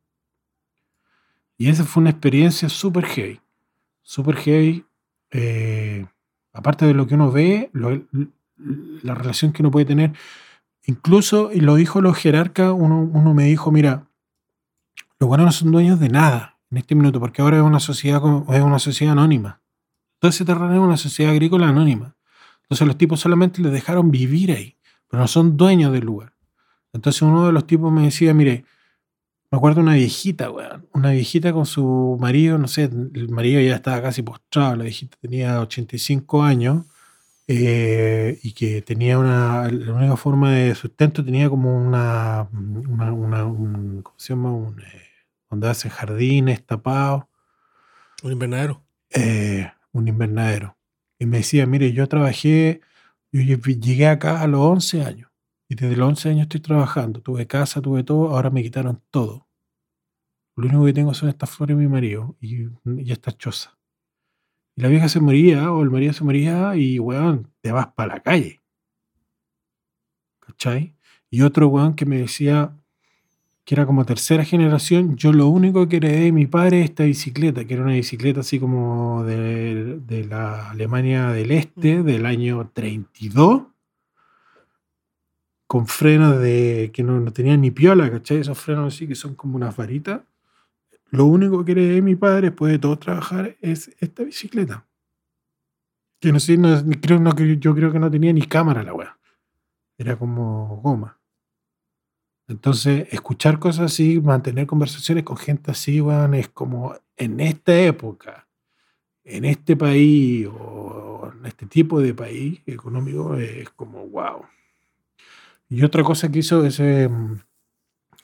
Y esa fue una experiencia súper heavy. Súper heavy. Eh, aparte de lo que uno ve, la relación que uno puede tener incluso, y lo dijo los jerarcas, uno, uno me dijo, mira, los buenos no son dueños de nada en este minuto, porque ahora es una sociedad, es una sociedad anónima. Todo ese terreno es una sociedad agrícola anónima. Entonces los tipos solamente les dejaron vivir ahí, pero no son dueños del lugar. Entonces uno de los tipos me decía, mire, me acuerdo una viejita, weón, una viejita con su marido, no sé, el marido ya estaba casi postrado, la viejita tenía 85 años eh, y que tenía una, la única forma de sustento tenía como una, una, una un, ¿cómo se llama? Un, eh, donde hacen jardines tapados. Un invernadero. Eh, un invernadero. Y me decía, mire, yo trabajé, yo llegué acá a los 11 años. Y desde los 11 años estoy trabajando. Tuve casa, tuve todo, ahora me quitaron todo. Lo único que tengo son estas flores de mi marido y, y esta choza. Y la vieja se moría, o el marido se moría, y weón, te vas para la calle. ¿Cachai? Y otro weón que me decía, que era como tercera generación, yo lo único que heredé de mi padre es esta bicicleta, que era una bicicleta así como de, de la Alemania del Este, del año 32, con frenos de que no, no tenían ni piola, ¿cachai? Esos frenos así que son como unas varitas. Lo único que heredé de mi padre después de todo trabajar es esta bicicleta. Que no sé, no, creo, no, yo creo que no tenía ni cámara la weá. Era como goma. Entonces, escuchar cosas así, mantener conversaciones con gente así, weón, es como en esta época, en este país o en este tipo de país económico, es como wow. Y otra cosa que hizo ese um,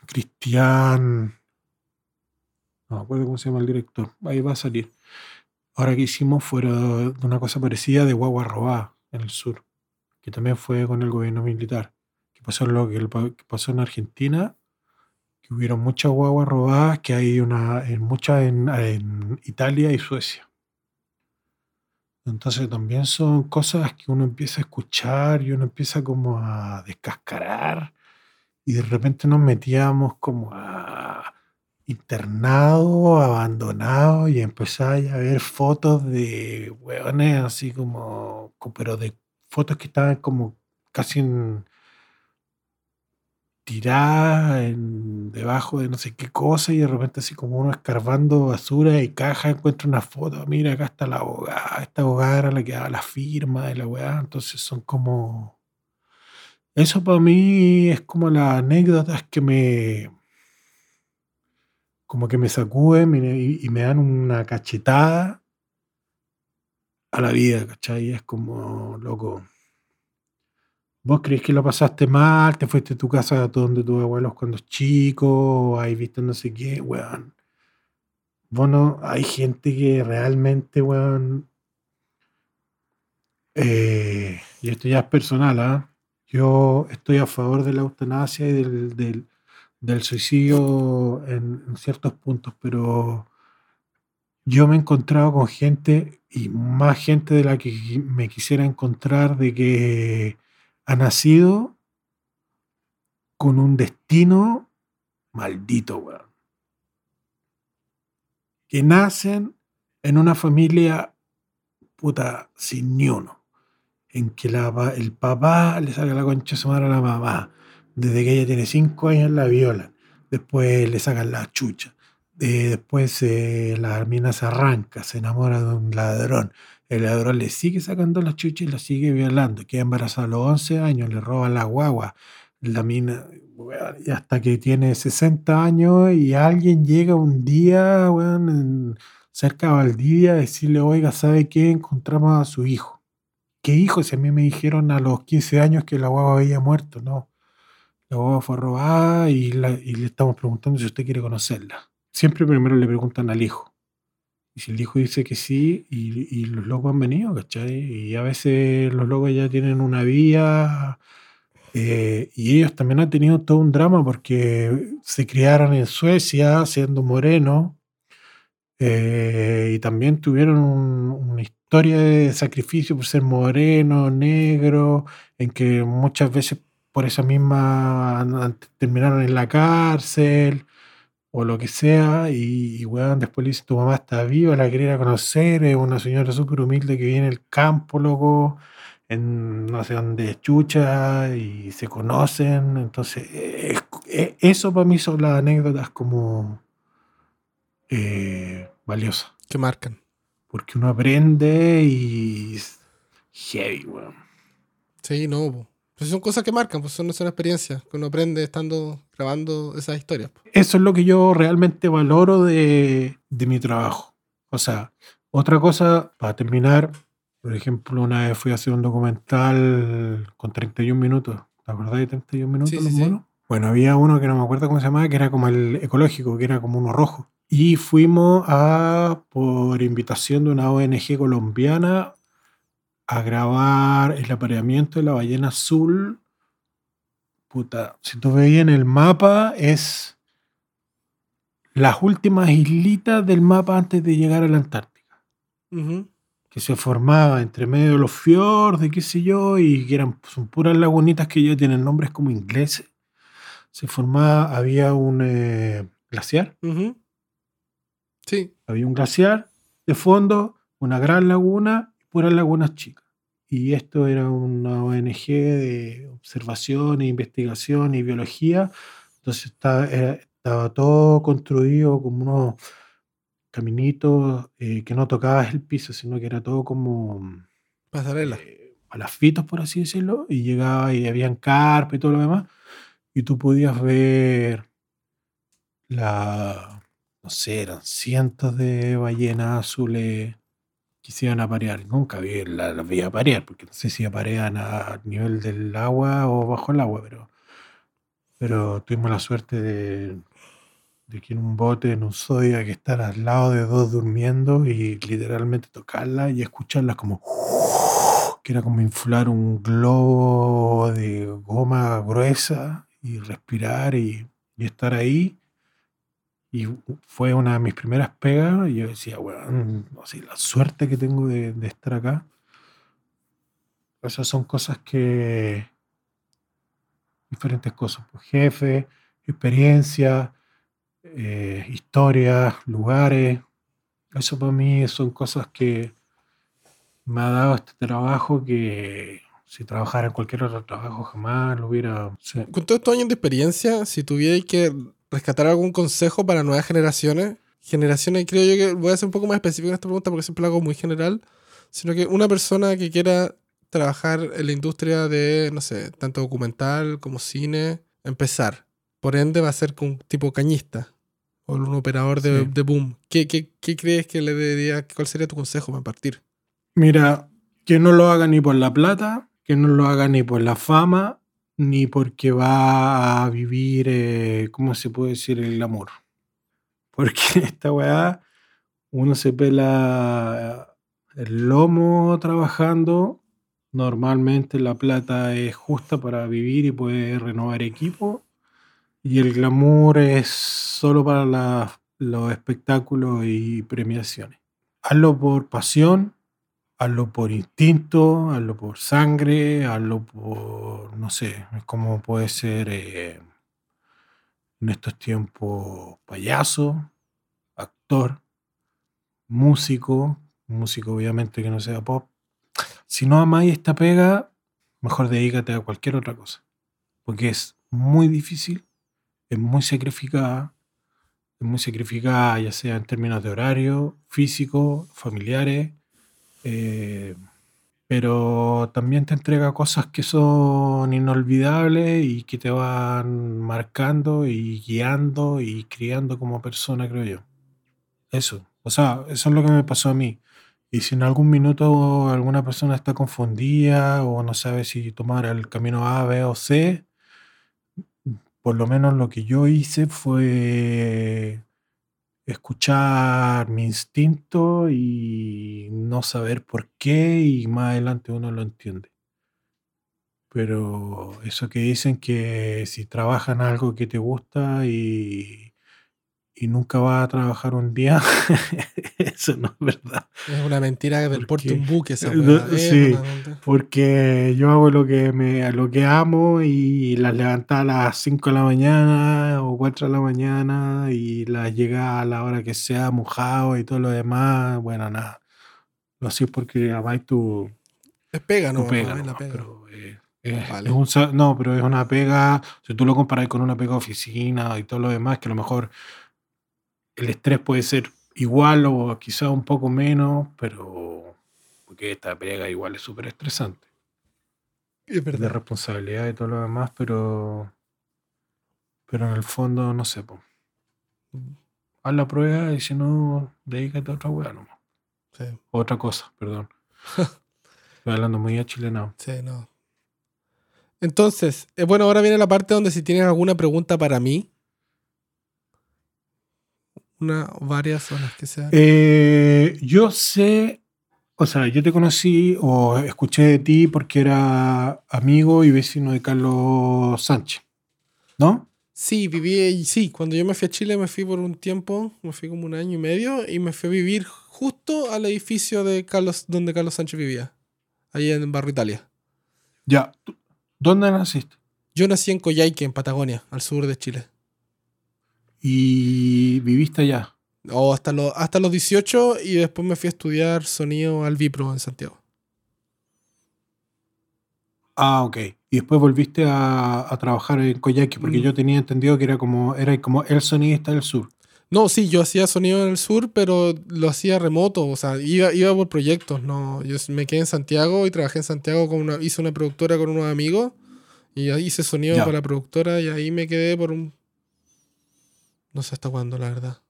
Cristian, no me acuerdo cómo se llama el director, ahí va a salir. Ahora que hicimos de una cosa parecida de Guagua Robá en el sur, que también fue con el gobierno militar pasó lo que, pasó en Argentina, que hubieron muchas guaguas robadas, que hay una, en muchas en, Italia y Suecia. Entonces también son cosas que uno empieza a escuchar y uno empieza como a descascarar y de repente nos metíamos como a internado, abandonado y empezáis a ver fotos de hueones así como, pero de fotos que estaban como casi en, tirada en, debajo de no sé qué cosa y de repente así como uno escarbando basura y caja encuentra una foto, mira acá está la abogada, esta abogada era la que daba la firma de la weá, entonces son como... Eso para mí es como las anécdotas que me... como que me sacuden y, y me dan una cachetada a la vida, ¿cachai? Es como, loco, ¿Vos crees que lo pasaste mal? ¿Te fuiste a tu casa donde tus abuelos cuando chico? ¿Hay visto no sé qué? Weón. Bueno, hay gente que realmente, weón. Eh, y esto ya es personal, ¿ah? Yo estoy a favor de la eutanasia y del, del, suicidio en, en ciertos puntos, pero yo me he encontrado con gente y más gente de la que me quisiera encontrar de que ha nacido con un destino maldito, weón. Que nacen en una familia puta sin ni uno. En que el papá le saca la concha su madre a la mamá. Desde que ella tiene cinco años la viola. Después le sacan la chucha. después eh, la mina se arranca, se enamora de un ladrón el ladrón le sigue sacando la chucha y la sigue violando. Queda embarazada a los 11 años, le roba la guagua. La mina, hasta que tiene 60 años y alguien llega un día, cerca de Valdivia, a decirle, oiga, ¿sabe qué? Encontramos a su hijo. ¿Qué hijo? Si a mí me dijeron a los 15 años que la guagua había muerto, no. La guagua fue robada y, y le estamos preguntando si usted quiere conocerla. Siempre primero le preguntan al hijo. Y si el hijo dice que sí, y, los locos han venido, ¿cachai? Y a veces los locos ya tienen una vía, eh, y ellos también han tenido todo un drama porque se criaron en Suecia siendo morenos, eh, y también tuvieron una historia de sacrificio por ser moreno, negro, en que muchas veces por esa misma terminaron en la cárcel o lo que sea, y, weón, después le dice, tu mamá está viva, la quería conocer, es una señora súper humilde que viene del campo, loco, en no sé dónde chucha y se conocen. Entonces, eh, eh, eso para mí son las anécdotas como eh, valiosas. Que marcan. Porque uno aprende y heavy, weón. Sí, no. Pues son cosas que marcan, pues son, son experiencias que uno aprende estando grabando esas historias. po. Eso es lo que yo realmente valoro de, de mi trabajo. O sea, otra cosa, para terminar, por ejemplo, una vez fui a hacer un documental con 31 minutos. ¿Te acordás de 31 minutos Sí, los sí, sí. monos? Bueno, había uno que no me acuerdo cómo se llamaba, que era como el ecológico, que era como uno rojo. Y fuimos a, por invitación de una ONG colombiana, a grabar el apareamiento de la ballena azul. Puta, si tú veías en el mapa, es las últimas islitas del mapa antes de llegar a la Antártica que se formaba entre medio de los fiordos, qué sé yo, y que eran son puras lagunitas que ya tienen nombres como ingleses. Se formaba, había un eh, glaciar. Sí. había un glaciar de fondo, una gran laguna y puras lagunas chicas. Y esto era una ONG de observación e investigación y biología. Entonces estaba, era- estaba todo construido como unos caminitos eh, que no tocabas el piso, sino que era todo como Pasarela. eh, palafitos, por así decirlo, y llegaba y habían carpa y todo lo demás, y tú podías ver la, no sé, eran cientos de ballenas azules que se parear. Nunca vi, la- las vi aparear, porque no sé si aparean a nivel del agua o bajo el agua, pero, pero tuvimos la suerte de, que en un bote, en un Zodiac, que estar al lado de dos durmiendo y literalmente tocarla y escucharlas como que era como inflar un globo de goma gruesa y respirar y, y estar ahí. Y fue una de mis primeras pegas y yo decía, bueno, la suerte que tengo de, de estar acá. Esas son cosas que... Diferentes cosas, pues jefe, experiencia, eh, historias, lugares. Eso para mí son cosas que me ha dado este trabajo que si trabajara en cualquier otro trabajo jamás lo hubiera... Con todos estos años de experiencia, si tuvierais que rescatar algún consejo para nuevas generaciones, generaciones, creo yo que voy a ser un poco más específico en esta pregunta porque siempre lo hago muy general, sino que una persona que quiera trabajar en la industria de, no sé, tanto documental como cine, empezar. Por ende va a ser un tipo cañista o un operador de, Sí. de boom. ¿Qué, qué, qué crees que le debería, cuál sería tu consejo para partir? Mira, que no lo haga ni por la plata, que no lo haga ni por la fama, ni porque va a vivir, eh, ¿cómo se puede decir? El amor. Porque esta weá, uno se pela el lomo trabajando. Normalmente la plata es justa para vivir y poder renovar equipo. Y el glamour es solo para la- los espectáculos y premiaciones. Hazlo por pasión, hazlo por instinto, hazlo por sangre, hazlo por, no sé, como puede ser eh, en estos tiempos payaso, actor, músico, músico obviamente que no sea pop. Si no amáis esta pega, mejor dedícate a cualquier otra cosa, porque es muy difícil, es muy sacrificada, es muy sacrificada ya sea en términos de horario, físico, familiares, eh, pero también te entrega cosas que son inolvidables y que te van marcando y guiando y criando como persona, creo yo. Eso, o sea, eso es lo que me pasó a mí. Y si en algún minuto alguna persona está confundida o no sabe si tomar el camino A, B o C, por lo menos lo que yo hice fue escuchar mi instinto y no saber por qué y más adelante uno lo entiende. Pero eso que dicen que si trabajan algo que te gusta y, y nunca vas a trabajar un día, eso no es verdad. Es una mentira ¿Por porte un buque esa no, sí. una- Porque yo hago lo que me lo que amo y las levantaba a las 5 de la mañana o 4 de la mañana y las llegaba a la hora que sea mojado y todo lo demás. Bueno, nada. Lo hacía porque amáis tu, Es pega, ¿no? No pega, es nomás, la pega. pero, eh, es- Vale. es un no, pero es una pega, si tú lo comparas con una pega oficina y todo lo demás, que a lo mejor el estrés puede ser igual o quizá un poco menos, pero porque esta pega igual es súper estresante. Es de responsabilidad y todo lo demás, pero pero en el fondo, no sé, po. haz la prueba y si no, dedícate a otra weá nomás. Sí, Otra cosa, perdón. Estoy hablando muy a chilenado. sí, no. Entonces, eh, bueno, ahora viene la parte donde si tienes alguna pregunta para mí. Una, varias o las que sean. Eh, yo sé, o sea, yo te conocí o escuché de ti porque era amigo y vecino de Carlos Sánchez, ¿no? Sí, viví, sí, cuando yo me fui a Chile me fui por un tiempo, me fui como un año y medio y me fui a vivir justo al edificio de Carlos, donde Carlos Sánchez vivía, ahí en Barrio Italia. Ya. ¿tú- ¿Dónde naciste? Yo nací en Coyhaique, en Patagonia, al sur de Chile. Y viviste allá. O hasta, los hasta los 18 y después me fui a estudiar sonido al Vipro en Santiago. Ah, ok. Y después volviste a, a trabajar en Coyhaique, porque Mm. yo tenía entendido que era como, era como el sonidista del sur. No, sí, yo hacía sonido en el sur, pero lo hacía remoto, o sea, iba, iba por proyectos, no, yo me quedé en Santiago y trabajé en Santiago con una, hice una productora con unos amigos y ahí hice sonido para la productora y ahí me quedé por un, no sé hasta cuándo, la verdad.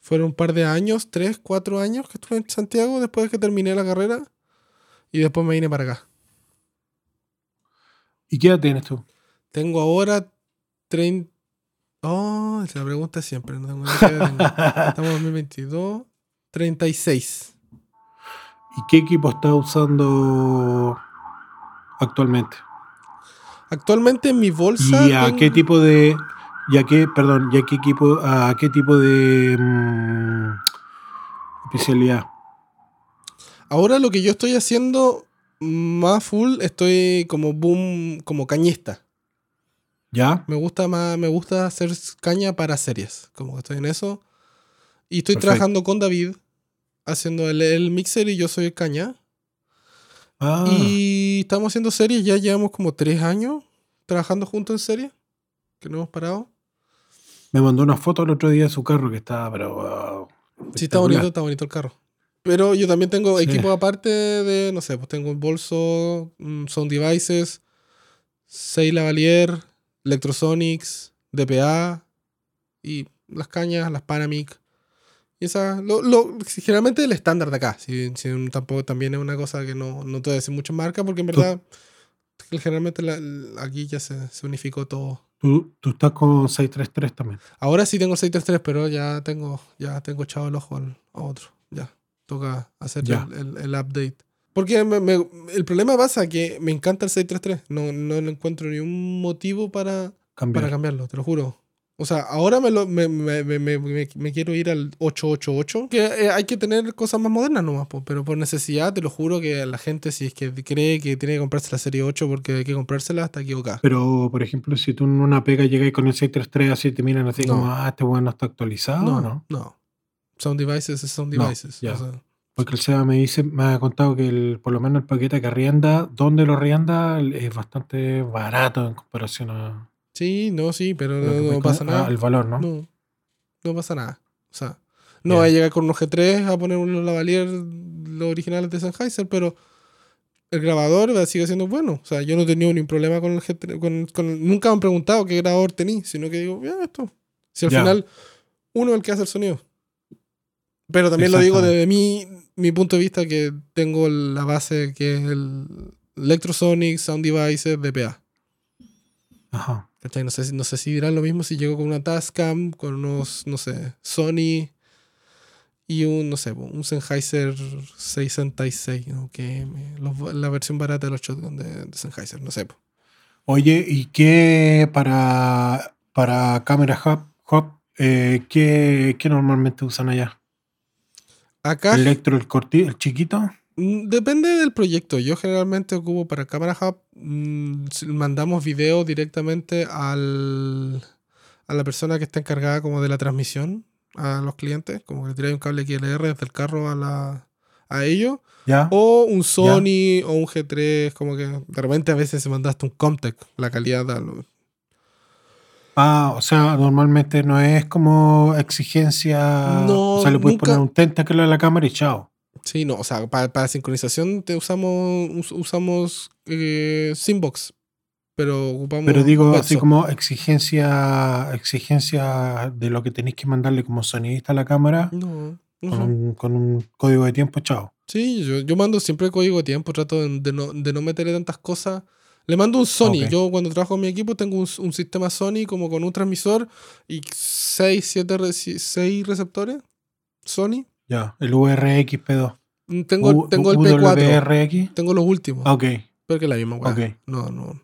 Fueron un par de años, tres, cuatro años que estuve en Santiago después de que terminé la carrera y después me vine para acá. ¿Y qué edad tienes tú? Tengo ahora 30... Oh, esa pregunta siempre, no tengo ni idea, Estamos en 2022. 36. ¿Y qué equipo estás usando actualmente? Actualmente en mi bolsa. ¿Y a tengo- qué tipo de, y a qué, perdón, y a qué equipo, a qué tipo de mm, especialidad? Ahora lo que yo estoy haciendo más full, estoy como boom, como cañista. ¿Ya? Me gusta más, me gusta hacer caña para series. Como que estoy en eso. Y estoy trabajando con David, haciendo el, el mixer y yo soy el caña. Ah, Y estamos haciendo series, ya llevamos como tres años trabajando juntos en series, que no hemos parado. Me mandó una foto el otro día de su carro que estaba, pero wow, Sí, está bonito, está bonito el carro. Pero yo también tengo Sí. equipo aparte de, no sé, pues tengo un bolso, mm, Sound Devices, Sei Lavalier, Electrosonics, DPA y las cañas, las Panamic. Y esa, lo, lo- generalmente el estándar de acá. Si, si tampoco también es una cosa que no, no te voy a decir muchas marcas porque en verdad generalmente la- la- aquí ya se, se unificó todo. Tú, tú estás con 633 también. Ahora sí tengo el 633, pero ya tengo, ya tengo echado el ojo al, a otro. Ya. Toca hacer Ya. el, el- el update. Porque me- me- el problema pasa que me encanta el 633. No, no encuentro ni un motivo para, Cambiar. para cambiarlo, te lo juro. O sea, ahora me, lo, me, me- me- quiero ir al 888. Que eh, hay que tener cosas más modernas nomás, po, pero por necesidad, te lo juro que la gente, si es que cree que tiene que comprarse la serie 8 porque hay que comprársela, está equivocada. Pero, por ejemplo, si tú en una pega llegas con el 633 así te miran así No. como, ah, este weón no está actualizado, No, ¿no? no. Sound devices es sound No, devices. ya. o sea, Porque el SEBA me dice, me ha contado que el, por lo menos el paquete que arrienda, donde lo arrienda, es bastante barato en comparación a Sí, no, sí, pero no, no pasa nada. al valor, ¿no? No, no pasa nada. O sea, no va a llegar con unos G3 a poner unos lavalier, los originales de Sennheiser, pero el grabador sigue siendo bueno. O sea, yo no he tenido ningún problema con el G3. Con, con- nunca me han preguntado qué grabador tenía, sino que digo, ya, esto. Si al Ya. final uno es el que hace el sonido. Pero también lo digo desde mi, mi punto de vista que tengo la base que es el Electrosonic, Sound Devices, DPA. Ajá. ¿Cachai? No sé, si- no sé si dirán lo mismo si llego con una Tascam, con unos, no sé, Sony y un, no sé, un Sennheiser 666, ¿no? que los- la versión barata de los shotgun de, de Sennheiser, no sé. po. Oye, ¿y qué para, para cámara hub, hub eh, ¿qué, qué normalmente usan allá? Acá ¿El Electro, el corti, el chiquito? Mm, depende del proyecto. Yo generalmente ocupo para Camera Hub, mm, mandamos video directamente al, a la persona que está encargada como de la transmisión a los clientes, como que le tiráis un cable XLR desde el carro a la, a ello. ¿Ya? O un Sony o un G3, como que de repente a veces se mandaste un Comtech, la calidad da lo- Ah, o sea, normalmente no es como exigencia. No, o sea, le puedes nunca- poner un tentáculo a la cámara y chao. Sí, no, o sea, para, para sincronización te usamos, us- usamos eh, Simbox, pero ocupamos. Pero digo, así como exigencia, exigencia de lo que tenéis que mandarle como sonidista a la cámara No, no con un, con un código de tiempo, chao. Sí, yo, yo mando siempre código de tiempo, trato de, de no, de no meterle tantas cosas. Le mando un Sony. Ok. Yo cuando trabajo en mi equipo tengo un, un sistema Sony como con un transmisor y 6, 7, 6 receptores. Sony. Ya, el VRX-P2. Mm, Tengo, U- tengo el U- P4. WRX. Tengo los últimos. Ah, Ok, Pero que es la misma weá. Ok. No, no.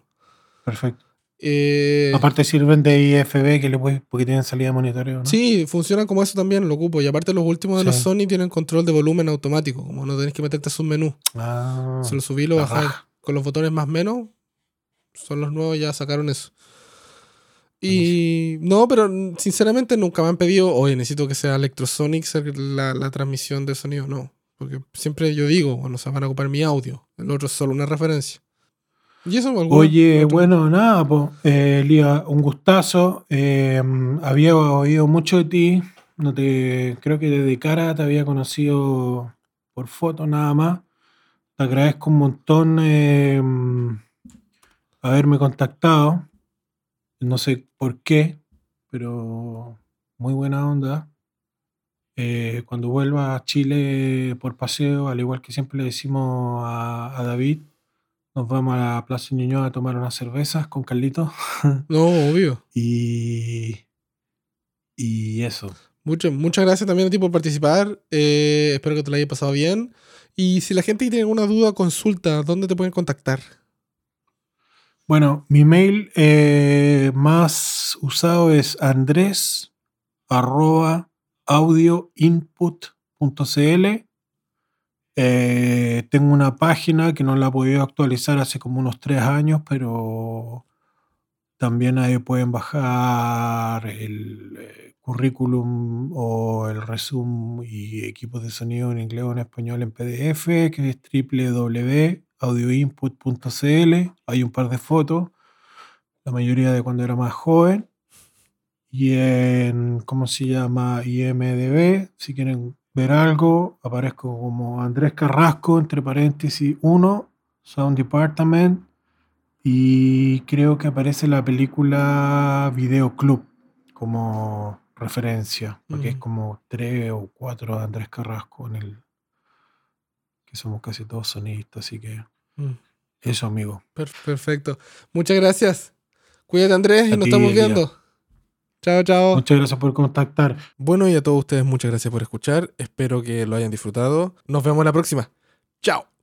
perfecto. Eh, Aparte sirven de IFB que le puedes, porque tienen salida de monitoreo, ¿no? Sí, funcionan como eso también, lo ocupo. Y aparte los últimos de los. Sony tienen control de volumen automático, como no tenés que meterte a su menú. Ah, Solo subí lo raja. Con los botones más menos, son los nuevos, ya sacaron eso. Y no, pero sinceramente nunca me han pedido, oye, necesito que sea Electrosonic ser la, la transmisión de sonido. No, porque siempre yo digo, bueno, se van a ocupar mi audio. El otro es solo una referencia. Y eso, alguna- Oye, otro- bueno, nada, pues, Lía, un gustazo. Eh, había oído mucho de ti. No te, creo que de cara te había conocido por foto nada más. Te agradezco un montón eh, haberme contactado. No sé por qué, pero muy buena onda. Eh, cuando vuelva a Chile por paseo, al igual que siempre le decimos a, a David, nos vamos a la Plaza Ñuñoa a tomar unas cervezas con Carlito. No, obvio. y, y eso. Muchas, muchas gracias también a ti por participar. Eh, espero que te lo haya pasado bien. Y si la gente tiene alguna duda, consulta, ¿dónde te pueden contactar? Bueno, mi mail eh, más usado es andrés. Eh, tengo una página que no la he podido actualizar hace como unos tres años, pero también ahí pueden bajar el eh, currículum o el resumen y equipos de sonido en inglés o en español en PDF, que es www.audioinput.cl. Hay un par de fotos, la mayoría de cuando era más joven. Y en, ¿cómo se llama? IMDB, si quieren ver algo, aparezco como Andrés Carrasco, entre paréntesis 1, Sound Department. Y creo que aparece la película Video Club como referencia, porque es Mm. como tres o cuatro de Andrés Carrasco en el. Que somos casi todos sonistas, así que Mm, eso, amigo. per- perfecto. Muchas gracias. Cuídate, Andrés, y nos estamos viendo. Chao, chao. Muchas gracias por contactar. Bueno, y a todos ustedes, muchas gracias por escuchar. Espero que lo hayan disfrutado. Nos vemos la próxima. Chao.